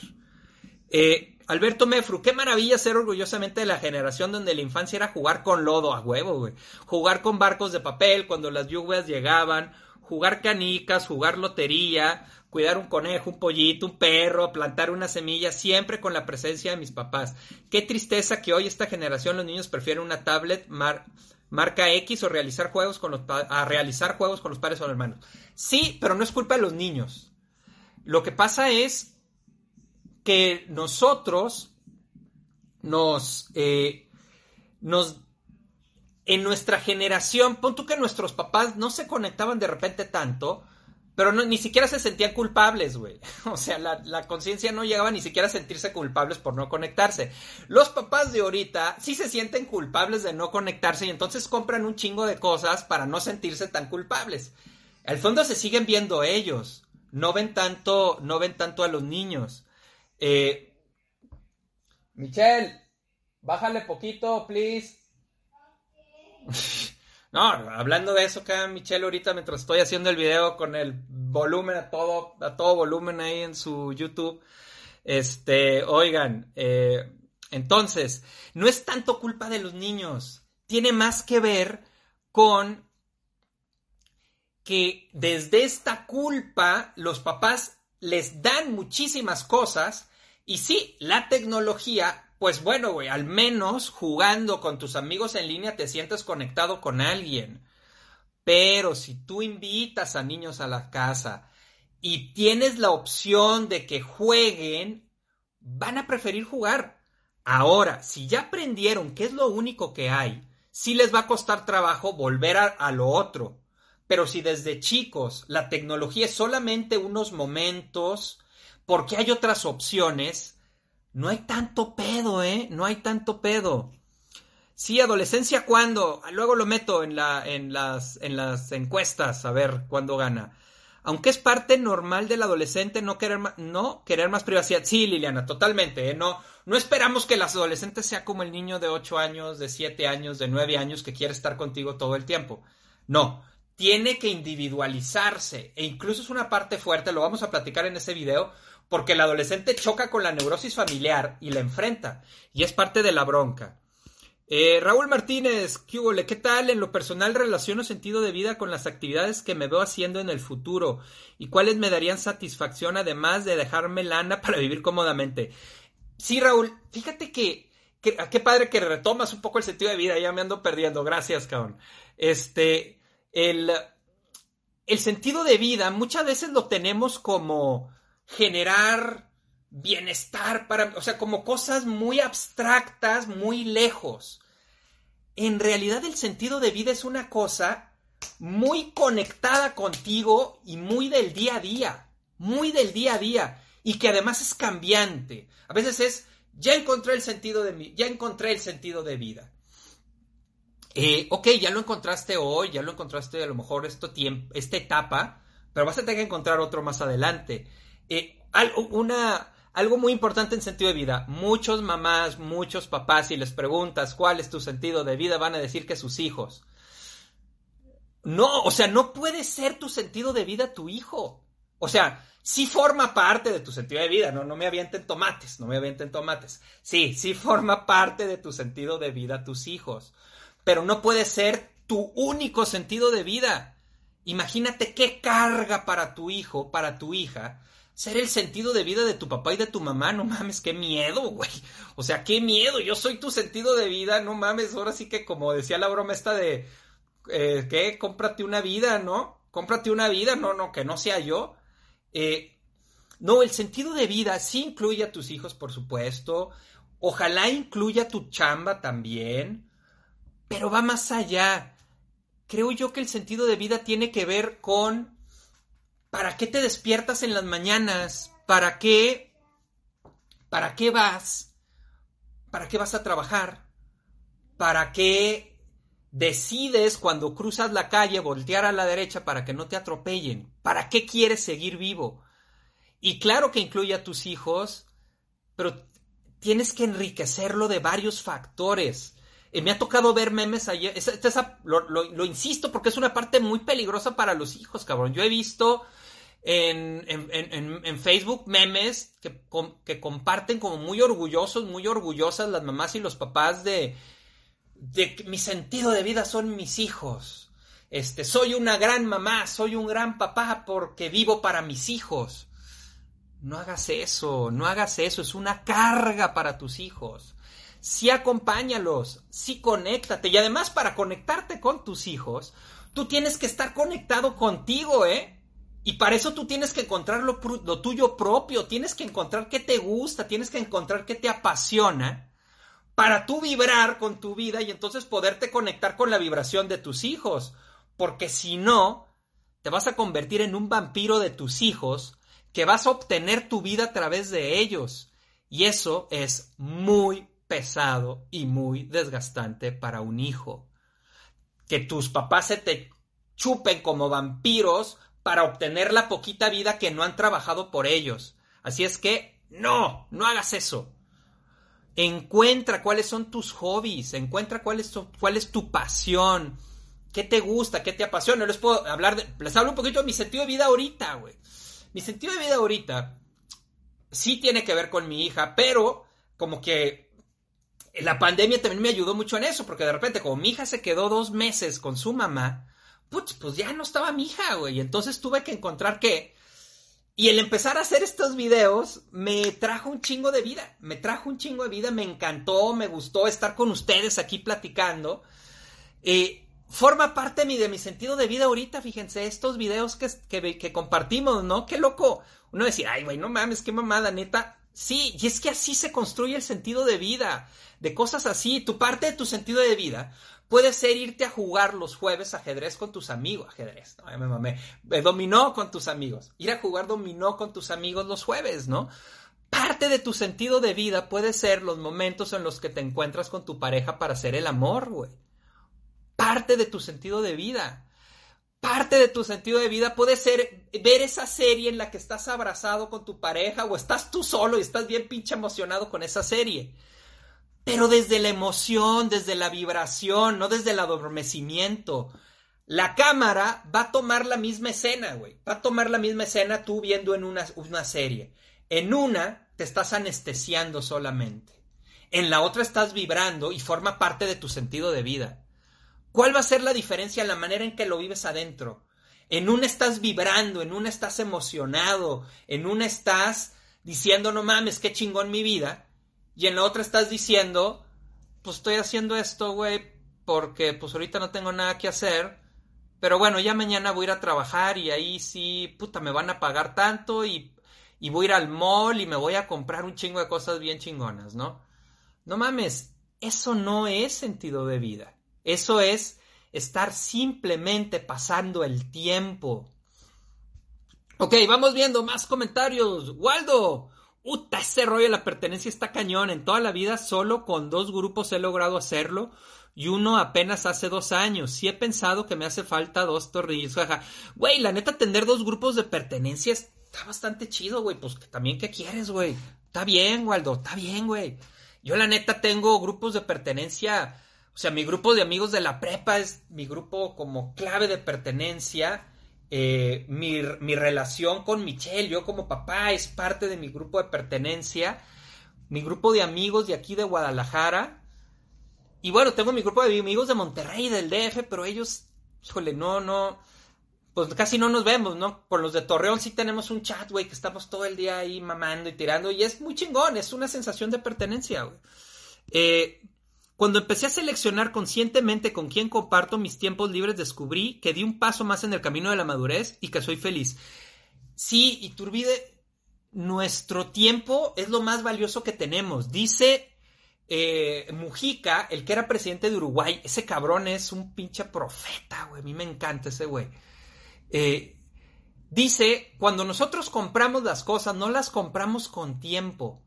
[SPEAKER 1] Eh, Alberto Mefru, qué maravilla ser orgullosamente de la generación donde la infancia era jugar con lodo a huevo, güey. Jugar con barcos de papel cuando las lluvias llegaban, jugar canicas, jugar lotería, cuidar un conejo, un pollito, un perro, plantar una semilla, siempre con la presencia de mis papás. Qué tristeza que hoy esta generación los niños prefieren una tablet marca X o realizar juegos con los a realizar juegos con los padres o hermanos. Sí, pero no es culpa de los niños. Lo que pasa es que nosotros nos, eh, nos en nuestra generación, pon tú que nuestros papás no se conectaban de repente tanto, pero ni siquiera se sentían culpables, güey. O sea, la, conciencia no llegaba ni siquiera a sentirse culpables por no conectarse. Los papás de ahorita sí se sienten culpables de no conectarse y entonces compran un chingo de cosas para no sentirse tan culpables. Al fondo se siguen viendo ellos. No ven tanto, no ven tanto a los niños. Eh, Michelle, bájale poquito, please. No, hablando de eso, acá Michelle ahorita mientras estoy haciendo el video con el volumen a todo, a todo volumen ahí en su YouTube. Este, oigan, eh, entonces, no es tanto culpa de los niños, tiene más que ver con que desde esta culpa los papás les dan muchísimas cosas y sí, la tecnología pues bueno, güey, al menos jugando con tus amigos en línea te sientes conectado con alguien. Pero si tú invitas a niños a la casa y tienes la opción de que jueguen, van a preferir jugar. Ahora, si ya aprendieron que es lo único que hay, sí les va a costar trabajo volver a, a lo otro. Pero si desde chicos la tecnología es solamente unos momentos, porque hay otras opciones, no hay tanto pedo, ¿eh? No hay tanto pedo. Sí, adolescencia, ¿cuándo? Luego lo meto en, la, en, las, en las encuestas a ver cuándo gana. aunque es parte normal del adolescente no querer, no querer más privacidad. Sí, Liliana, totalmente. ¿eh? No, no esperamos que el adolescente sea como el niño de 8 años, de 7 años, de 9 años que quiere estar contigo todo el tiempo. No, tiene que individualizarse e incluso es una parte fuerte, lo vamos a platicar en ese video, porque el adolescente choca con la neurosis familiar y la enfrenta y es parte de la bronca. Eh, Raúl Martínez, ¿qué, ¿qué tal? En lo personal relaciono sentido de vida con las actividades que me veo haciendo en el futuro y cuáles me darían satisfacción además de dejarme lana para vivir cómodamente. Sí, Raúl, fíjate que, qué padre que retomas un poco el sentido de vida, ya me ando perdiendo, gracias, cabrón. Este, el, el sentido de vida muchas veces lo tenemos como generar bienestar para, o sea, como cosas muy abstractas, muy lejos. En realidad el sentido de vida es una cosa muy conectada contigo y muy del día a día, muy del día a día y que además es cambiante. A veces es, ya encontré el sentido de mi, ya encontré el sentido de vida. Eh, ok, ya lo encontraste hoy, ya lo encontraste a lo mejor esto tiempo, esta etapa, pero vas a tener que encontrar otro más adelante. Eh, una, algo muy importante en sentido de vida. Muchos mamás, muchos papás, si les preguntas cuál es tu sentido de vida, van a decir que sus hijos. No, o sea, no puede ser tu sentido de vida tu hijo. O sea, sí forma parte de tu sentido de vida, no, no me avienten tomates, no me avienten tomates. Sí, sí forma parte de tu sentido de vida tus hijos, pero no puede ser tu único sentido de vida. Imagínate qué carga para tu hijo, para tu hija, ser el sentido de vida de tu papá y de tu mamá, no mames, qué miedo, güey. O sea, qué miedo, yo soy tu sentido de vida, no mames, ahora sí que como decía la broma esta de, eh, ¿qué? Cómprate una vida, ¿no? Cómprate una vida, no, no, que no sea yo. Eh, no, el sentido de vida sí incluye a tus hijos, por supuesto. Ojalá incluya tu chamba también. Pero va más allá. Creo yo que el sentido de vida tiene que ver con ¿Para qué te despiertas en las mañanas? ¿Para qué? ¿Para qué vas? ¿Para qué vas a trabajar? ¿Para qué decides cuando cruzas la calle voltear a la derecha para que no te atropellen? ¿Para qué quieres seguir vivo? Y claro que incluye a tus hijos, pero tienes que enriquecerlo de varios factores. Eh, me ha tocado ver memes ayer. lo, insisto porque es una parte muy peligrosa para los hijos, cabrón. Yo he visto en, en, Facebook memes que, que, comparten como muy orgullosos, muy orgullosas las mamás y los papás de, de que mi sentido de vida son mis hijos. Este, soy una gran mamá, soy un gran papá porque vivo para mis hijos. No hagas eso, no hagas eso, es una carga para tus hijos sí acompáñalos, sí conéctate. Y además, para conectarte con tus hijos, tú tienes que estar conectado contigo, ¿eh? Y para eso tú tienes que encontrar lo, lo, tuyo propio, tienes que encontrar qué te gusta, tienes que encontrar qué te apasiona, para tú vibrar con tu vida y entonces poderte conectar con la vibración de tus hijos. Porque si no, te vas a convertir en un vampiro de tus hijos que vas a obtener tu vida a través de ellos. Y eso es muy, pesado y muy desgastante para un hijo. Que tus papás se te chupen como vampiros para obtener la poquita vida que no han trabajado por ellos. Así es que, no, no hagas eso. Encuentra cuáles son tus hobbies, encuentra cuál es tu, cuál es tu pasión, qué te gusta, qué te apasiona. les puedo hablar de, les hablo un poquito de mi sentido de vida ahorita, güey. Mi sentido de vida ahorita sí tiene que ver con mi hija, pero como que la pandemia también me ayudó mucho en eso, porque de repente, como mi hija se quedó dos meses con su mamá, pues, pues ya no estaba mi hija, güey. Entonces tuve que encontrar qué. Y el empezar a hacer estos videos me trajo un chingo de vida. Me trajo un chingo de vida, me encantó, me gustó estar con ustedes aquí platicando. Eh, forma parte de mi, de mi sentido de vida ahorita, fíjense, estos videos que, que, que compartimos, ¿no? Qué loco. Uno decir, ay, güey, no mames, qué mamada, neta. Sí, y es que así se construye el sentido de vida de cosas así. Tu parte de tu sentido de vida puede ser irte a jugar los jueves ajedrez con tus amigos. Ajedrez, no, me mamé. Eh, dominó con tus amigos. Ir a jugar dominó con tus amigos los jueves, ¿no? Parte de tu sentido de vida puede ser los momentos en los que te encuentras con tu pareja para hacer el amor, güey. Parte de tu sentido de vida. Parte de tu sentido de vida puede ser ver esa serie en la que estás abrazado con tu pareja o estás tú solo y estás bien pinche emocionado con esa serie. Pero desde la emoción, desde la vibración, no desde el adormecimiento. La cámara va a tomar la misma escena, güey. Va a tomar la misma escena tú viendo en una, una serie. En una te estás anestesiando solamente. En la otra estás vibrando y forma parte de tu sentido de vida. ¿Cuál va a ser la diferencia en la manera en que lo vives adentro? En una estás vibrando, en una estás emocionado, en una estás diciendo, no mames, qué chingón mi vida, y en la otra estás diciendo, pues estoy haciendo esto, güey, porque pues ahorita no tengo nada que hacer, pero bueno, ya mañana voy a ir a trabajar y ahí sí, puta, me van a pagar tanto y, y voy a ir al mall y me voy a comprar un chingo de cosas bien chingonas, ¿no? No mames, eso no es sentido de vida. Eso es estar simplemente pasando el tiempo. Ok, vamos viendo más comentarios. Waldo, Uta, ese rollo de la pertenencia está cañón. En toda la vida solo con dos grupos he logrado hacerlo y uno apenas hace dos años. Sí he pensado que me hace falta dos tornillos. Güey, la neta, tener dos grupos de pertenencia está bastante chido, güey. Pues también, ¿qué quieres, güey? Está bien, Waldo, está bien, güey. Yo la neta tengo grupos de pertenencia o sea, mi grupo de amigos de la prepa es mi grupo como clave de pertenencia. Eh, mi, mi, relación con Michelle, yo como papá, es parte de mi grupo de pertenencia. Mi grupo de amigos de aquí de Guadalajara. Y bueno, tengo mi grupo de amigos de Monterrey, del DF, pero ellos, híjole, no, no, pues casi no nos vemos, ¿no? Con los de Torreón sí tenemos un chat, güey, que estamos todo el día ahí mamando y tirando, y es muy chingón, es una sensación de pertenencia, güey. Eh, cuando empecé a seleccionar conscientemente con quién comparto mis tiempos libres, descubrí que di un paso más en el camino de la madurez y que soy feliz. Sí, y Turbide, nuestro tiempo es lo más valioso que tenemos. Dice eh, Mujica, el que era presidente de Uruguay, ese cabrón es un pinche profeta, güey. A mí me encanta ese güey. Eh, dice, cuando nosotros compramos las cosas, no las compramos con tiempo,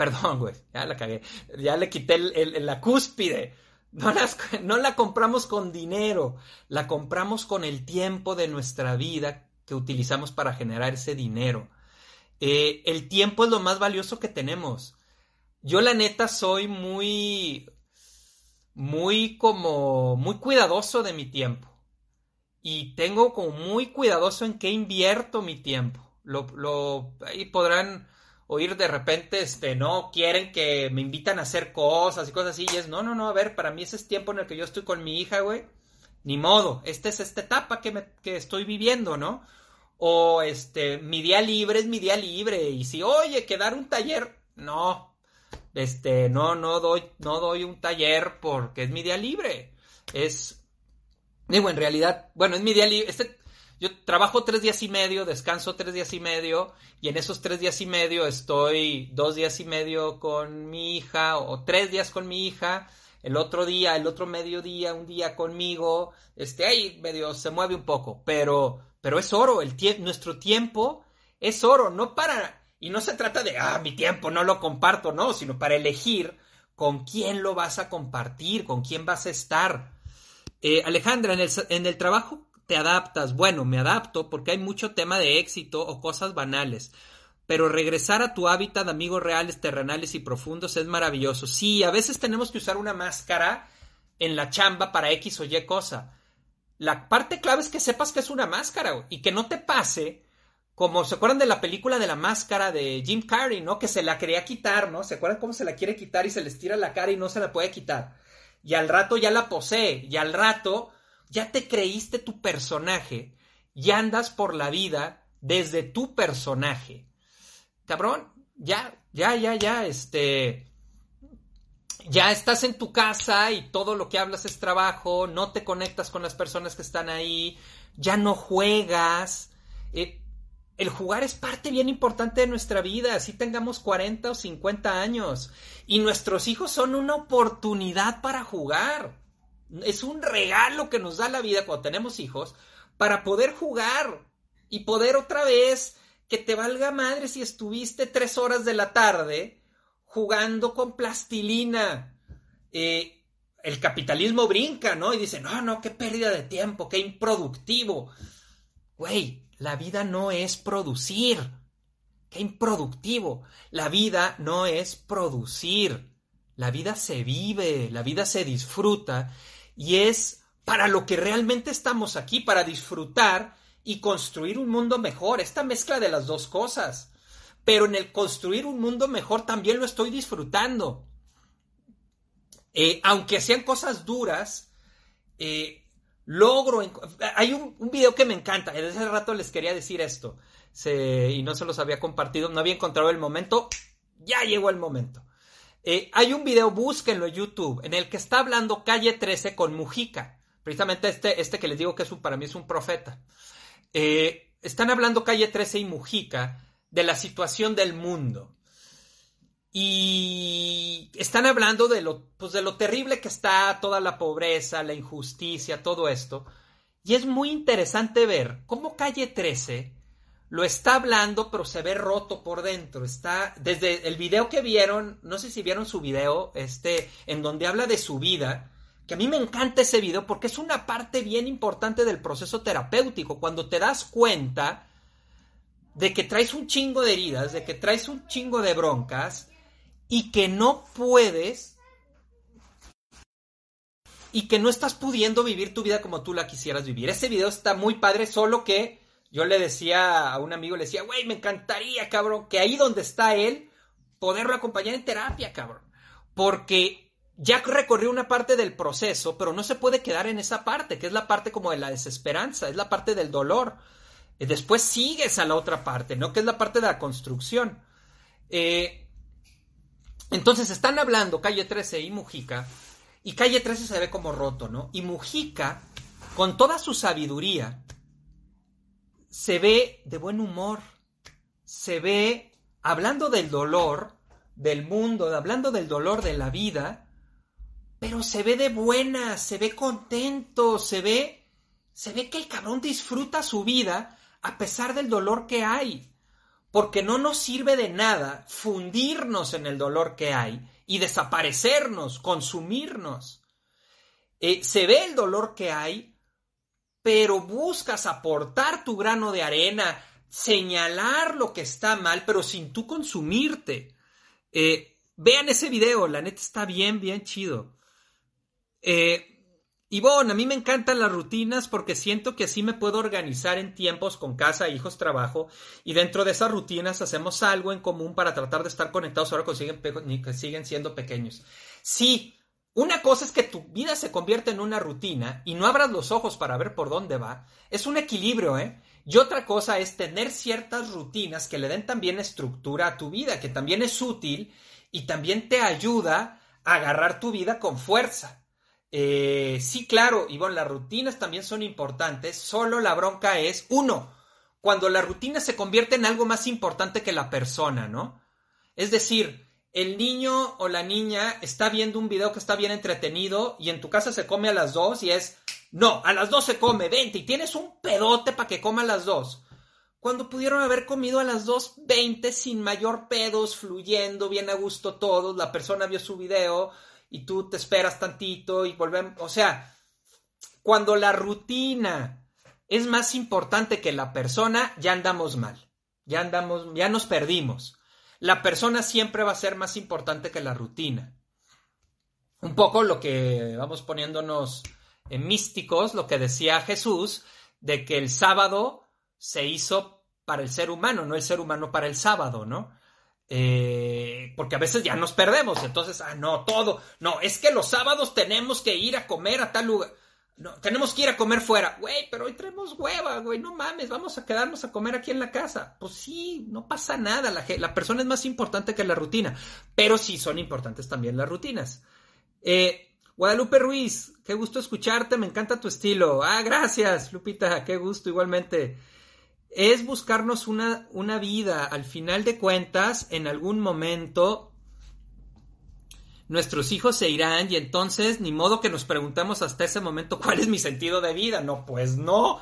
[SPEAKER 1] Perdón, güey, ya la cagué. Ya le quité la cúspide. No, no la compramos con dinero, la compramos con el tiempo de nuestra vida que utilizamos para generar ese dinero. Eh, el tiempo es lo más valioso que tenemos. Yo la neta soy muy, muy como, muy cuidadoso de mi tiempo. Y tengo como muy cuidadoso en qué invierto mi tiempo. Lo, lo, ahí podrán oír de repente, este, no, quieren que me invitan a hacer cosas y cosas así, y es, no, no, no, a ver, para mí ese es tiempo en el que yo estoy con mi hija, güey, ni modo, esta es esta etapa que, me, que estoy viviendo, ¿no? O, este, mi día libre es mi día libre, y si, oye, quedar un taller, no, este, no, no doy, no doy un taller porque es mi día libre, es, digo, en realidad, bueno, es mi día libre, este, yo trabajo tres días y medio, descanso tres días y medio, y en esos tres días y medio estoy dos días y medio con mi hija, o tres días con mi hija, el otro día, el otro mediodía, un día conmigo, este, ahí medio se mueve un poco, pero, pero es oro, el nuestro tiempo es oro, no para, y no se trata de, ah, mi tiempo no lo comparto, no, sino para elegir con quién lo vas a compartir, con quién vas a estar. Eh, Alejandra, en el, en el trabajo te adaptas. Bueno, me adapto porque hay mucho tema de éxito o cosas banales. Pero regresar a tu hábitat amigos reales, terrenales y profundos es maravilloso. Sí, a veces tenemos que usar una máscara en la chamba para X o Y cosa. La parte clave es que sepas que es una máscara y que no te pase como se acuerdan de la película de la máscara de Jim Carrey, ¿no? Que se la quería quitar, ¿no? ¿Se acuerdan cómo se la quiere quitar y se le estira la cara y no se la puede quitar? Y al rato ya la posee y al rato ya te creíste tu personaje y andas por la vida desde tu personaje. Cabrón, ya, ya, ya, ya, este... Ya estás en tu casa y todo lo que hablas es trabajo, no te conectas con las personas que están ahí, ya no juegas. Eh, el jugar es parte bien importante de nuestra vida, así tengamos 40 o 50 años. Y nuestros hijos son una oportunidad para jugar. Es un regalo que nos da la vida cuando tenemos hijos para poder jugar y poder otra vez que te valga madre si estuviste tres horas de la tarde jugando con plastilina. Eh, el capitalismo brinca, ¿no? Y dice, no, no, qué pérdida de tiempo, qué improductivo. Güey, la vida no es producir. Qué improductivo. La vida no es producir. La vida se vive, la vida se disfruta y es para lo que realmente estamos aquí, para disfrutar y construir un mundo mejor. Esta mezcla de las dos cosas. Pero en el construir un mundo mejor también lo estoy disfrutando. Eh, aunque sean cosas duras, eh, logro. Hay un, video que me encanta. Desde hace rato les quería decir esto. y no se los había compartido. No había encontrado el momento. Ya llegó el momento. Eh, hay un video, búsquenlo en YouTube, en el que está hablando Calle 13 con Mujica. Precisamente este, este que les digo que es un, para mí es un profeta. están hablando Calle 13 y Mujica de la situación del mundo. Y están hablando de lo, pues de lo terrible que está toda la pobreza, la injusticia, todo esto. Y es muy interesante ver cómo Calle 13 lo está hablando, pero se ve roto por dentro. Está desde el video que vieron, no sé si vieron su video, este, en donde habla de su vida, que a mí me encanta ese video porque es una parte bien importante del proceso terapéutico. Cuando te das cuenta de que traes un chingo de heridas, de que traes un chingo de broncas y que no puedes y que no estás pudiendo vivir tu vida como tú la quisieras vivir. Ese video está muy padre, solo que yo le decía a un amigo, le decía, güey, me encantaría, cabrón, que ahí donde está él, poderlo acompañar en terapia, cabrón. Porque ya recorrió una parte del proceso, pero no se puede quedar en esa parte, que es la parte como de la desesperanza, es la parte del dolor. Y después sigues a la otra parte, ¿no? Que es la parte de la construcción. Eh, entonces están hablando Calle 13 y Mujica, y Calle 13 se ve como roto, ¿no? Y Mujica, con toda su sabiduría, se ve de buen humor, se ve hablando del dolor del mundo, hablando del dolor de la vida, pero se ve de buena, se ve contento, se ve, se ve que el cabrón disfruta su vida a pesar del dolor que hay porque no nos sirve de nada fundirnos en el dolor que hay y desaparecernos, consumirnos. Eh, se ve el dolor que hay, pero buscas aportar tu grano de arena, señalar lo que está mal, pero sin tú consumirte. Eh, vean ese video, la neta está bien, bien chido. Eh, bueno, a mí me encantan las rutinas porque siento que así me puedo organizar en tiempos con casa, hijos, trabajo y dentro de esas rutinas hacemos algo en común para tratar de estar conectados ahora que que siguen siendo pequeños. Sí, una cosa es que tu vida se convierte en una rutina y no abras los ojos para ver por dónde va. Es un equilibrio, ¿eh? Y otra cosa es tener ciertas rutinas que le den también estructura a tu vida, que también es útil y también te ayuda a agarrar tu vida con fuerza. Eh, sí, claro, bueno, las rutinas también son importantes, solo la bronca es, uno, cuando la rutina se convierte en algo más importante que la persona, ¿no? Es decir, el niño o la niña está viendo un video que está bien entretenido y en tu casa se come a las dos y es, no, a las dos se come, vente y tienes un pedote para que coma a las dos. Cuando pudieron haber comido a las dos veinte sin mayor pedos, fluyendo, bien a gusto todos, la persona vio su video, y tú te esperas tantito y volvemos, o sea, cuando la rutina es más importante que la persona, ya andamos mal, ya andamos, ya nos perdimos. La persona siempre va a ser más importante que la rutina. Un poco lo que vamos poniéndonos en místicos, lo que decía Jesús, de que el sábado se hizo para el ser humano, no el ser humano para el sábado, ¿no? Eh, porque a veces ya nos perdemos. Entonces, ah, no, todo. No, es que los sábados tenemos que ir a comer a tal lugar. No, tenemos que ir a comer fuera. Güey, pero hoy tenemos hueva, güey. No mames, vamos a quedarnos a comer aquí en la casa. Pues sí, no pasa nada. La, la persona es más importante que la rutina. Pero sí son importantes también las rutinas. Eh, Guadalupe Ruiz, qué gusto escucharte. Me encanta tu estilo. Ah, gracias, Lupita. Qué gusto, igualmente es buscarnos una, una vida. Al final de cuentas, en algún momento, nuestros hijos se irán y entonces ni modo que nos preguntemos hasta ese momento cuál es mi sentido de vida. No, pues no,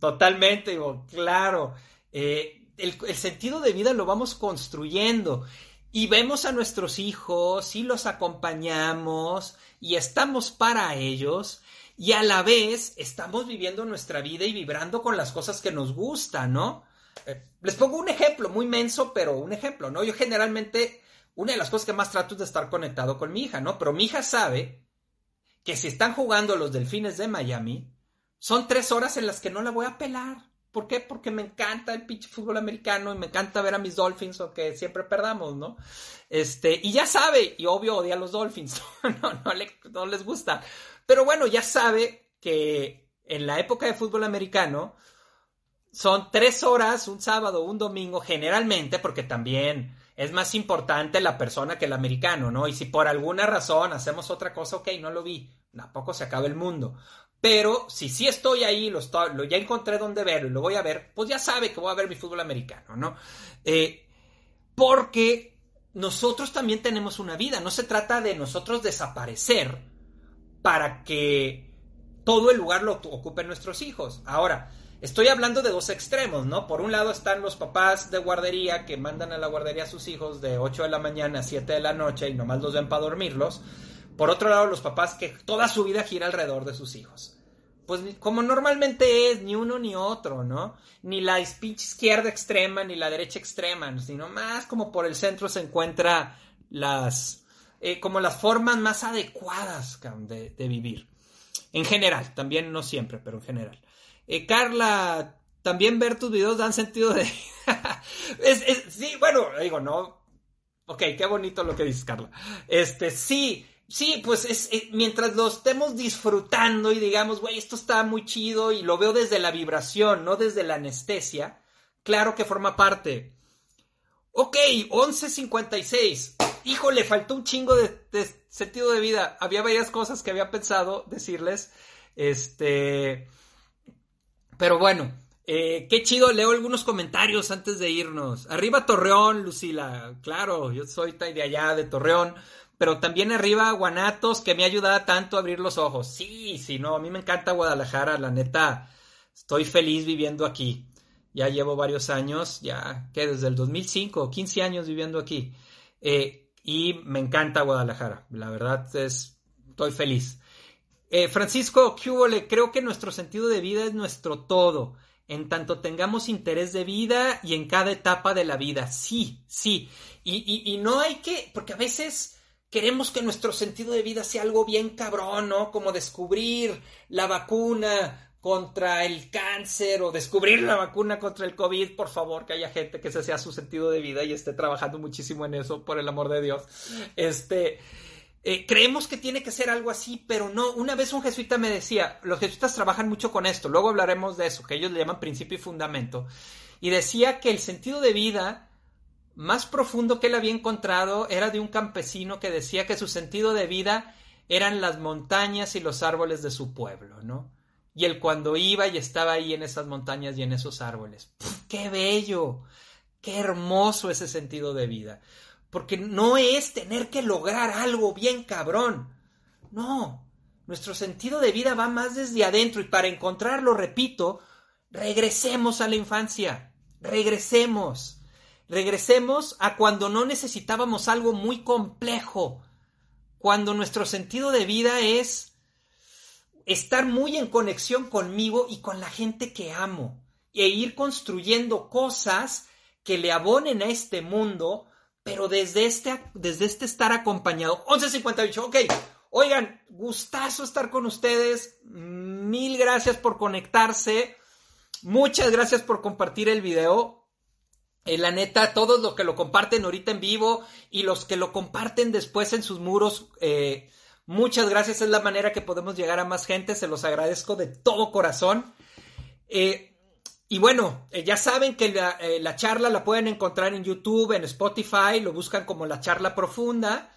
[SPEAKER 1] totalmente, digo, claro. Eh, el, el, sentido de vida lo vamos construyendo y vemos a nuestros hijos y los acompañamos y estamos para ellos y a la vez estamos viviendo nuestra vida y vibrando con las cosas que nos gustan, ¿no? Eh, les pongo un ejemplo muy menso, pero un ejemplo, ¿no? Yo generalmente, una de las cosas que más trato es de estar conectado con mi hija, ¿no? Pero mi hija sabe que si están jugando los delfines de Miami, son tres horas en las que no la voy a pelar. ¿Por qué? Porque me encanta el pinche fútbol americano y me encanta ver a mis Dolphins, aunque siempre perdamos, ¿no? Este, y ya sabe, y obvio odia a los Dolphins, no, no, no les gusta. Pero bueno, ya sabe que en la época de fútbol americano son tres horas, un sábado, un domingo, generalmente, porque también es más importante la persona que el americano, ¿no? Y si por alguna razón hacemos otra cosa, ok, no lo vi, tampoco se acaba el mundo. Pero si sí estoy ahí, lo, ya encontré donde verlo y lo voy a ver, pues ya sabe que voy a ver mi fútbol americano, ¿no? Eh, porque nosotros también tenemos una vida, no se trata de nosotros desaparecer para que todo el lugar lo ocupen nuestros hijos. Ahora, estoy hablando de dos extremos, ¿no? Por un lado están los papás de guardería que mandan a la guardería a sus hijos de 8 de la mañana a 7 de la noche y nomás los ven para dormirlos. Por otro lado, los papás que toda su vida gira alrededor de sus hijos. Pues como normalmente es, ni uno ni otro, ¿no? Ni la izquierda extrema ni la derecha extrema, sino más como por el centro se encuentra las, eh, como las formas más adecuadas de, vivir. En general, también no siempre, pero en general. Eh, Carla, también ver tus videos dan sentido de... sí, bueno, digo, no. Ok, qué bonito lo que dices, Carla. Este, sí, Sí, pues es, mientras lo estemos disfrutando y digamos, güey, esto está muy chido y lo veo desde la vibración, no desde la anestesia, claro que forma parte. Ok, 11.56. Híjole, faltó un chingo de, sentido de vida. Había varias cosas que había pensado decirles. Este. Pero bueno, eh, qué chido. Leo algunos comentarios antes de irnos. Arriba Torreón, Lucila. Claro, yo soy de allá, de Torreón pero también arriba Guanatos, que me ayudado tanto a abrir los ojos. Sí, sí, no, a mí me encanta Guadalajara, la neta, estoy feliz viviendo aquí. Ya llevo varios años, ya que desde el 2005, 15 años viviendo aquí. Eh, y me encanta Guadalajara, la verdad es, estoy feliz. Eh, Francisco Cubole, creo que nuestro sentido de vida es nuestro todo, en tanto tengamos interés de vida y en cada etapa de la vida. Sí, sí. y no hay que, porque a veces Queremos que nuestro sentido de vida sea algo bien cabrón, ¿no? Como descubrir la vacuna contra el cáncer o descubrir la vacuna contra el COVID, por favor, que haya gente que ese sea su sentido de vida y esté trabajando muchísimo en eso, por el amor de Dios. Este, eh, creemos que tiene que ser algo así, pero no. Una vez un jesuita me decía, los jesuitas trabajan mucho con esto, luego hablaremos de eso, que ellos le llaman principio y fundamento, y decía que el sentido de vida más profundo que él había encontrado era de un campesino que decía que su sentido de vida eran las montañas y los árboles de su pueblo, ¿no? Y él cuando iba y estaba ahí en esas montañas y en esos árboles. ¡Qué bello! ¡Qué hermoso ese sentido de vida! Porque no es tener que lograr algo bien cabrón. No, nuestro sentido de vida va más desde adentro y para encontrarlo, repito, regresemos a la infancia, regresemos. Regresemos a cuando no necesitábamos algo muy complejo, cuando nuestro sentido de vida es estar muy en conexión conmigo y con la gente que amo, e ir construyendo cosas que le abonen a este mundo, pero desde este, desde este estar acompañado. 11.58, ok. Oigan, gustazo estar con ustedes. Mil gracias por conectarse. Muchas gracias por compartir el video. Eh, la neta, todos los que lo comparten ahorita en vivo y los que lo comparten después en sus muros, eh, muchas gracias. Es la manera que podemos llegar a más gente. Se los agradezco de todo corazón. Eh, y bueno, ya saben que la, la, charla la pueden encontrar en YouTube, en Spotify. Lo buscan como la charla profunda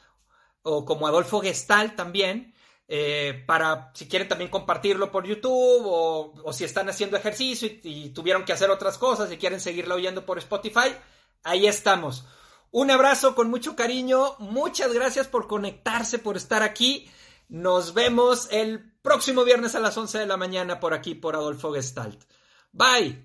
[SPEAKER 1] o como Adolfo Gestal también. Eh, para si quieren también compartirlo por YouTube o, si están haciendo ejercicio y, tuvieron que hacer otras cosas y quieren seguirlo oyendo por Spotify, ahí estamos. Un abrazo con mucho cariño, muchas gracias por conectarse, por estar aquí. Nos vemos el próximo viernes a las 11 de la mañana por aquí, por Adolfo Gestalt. Bye.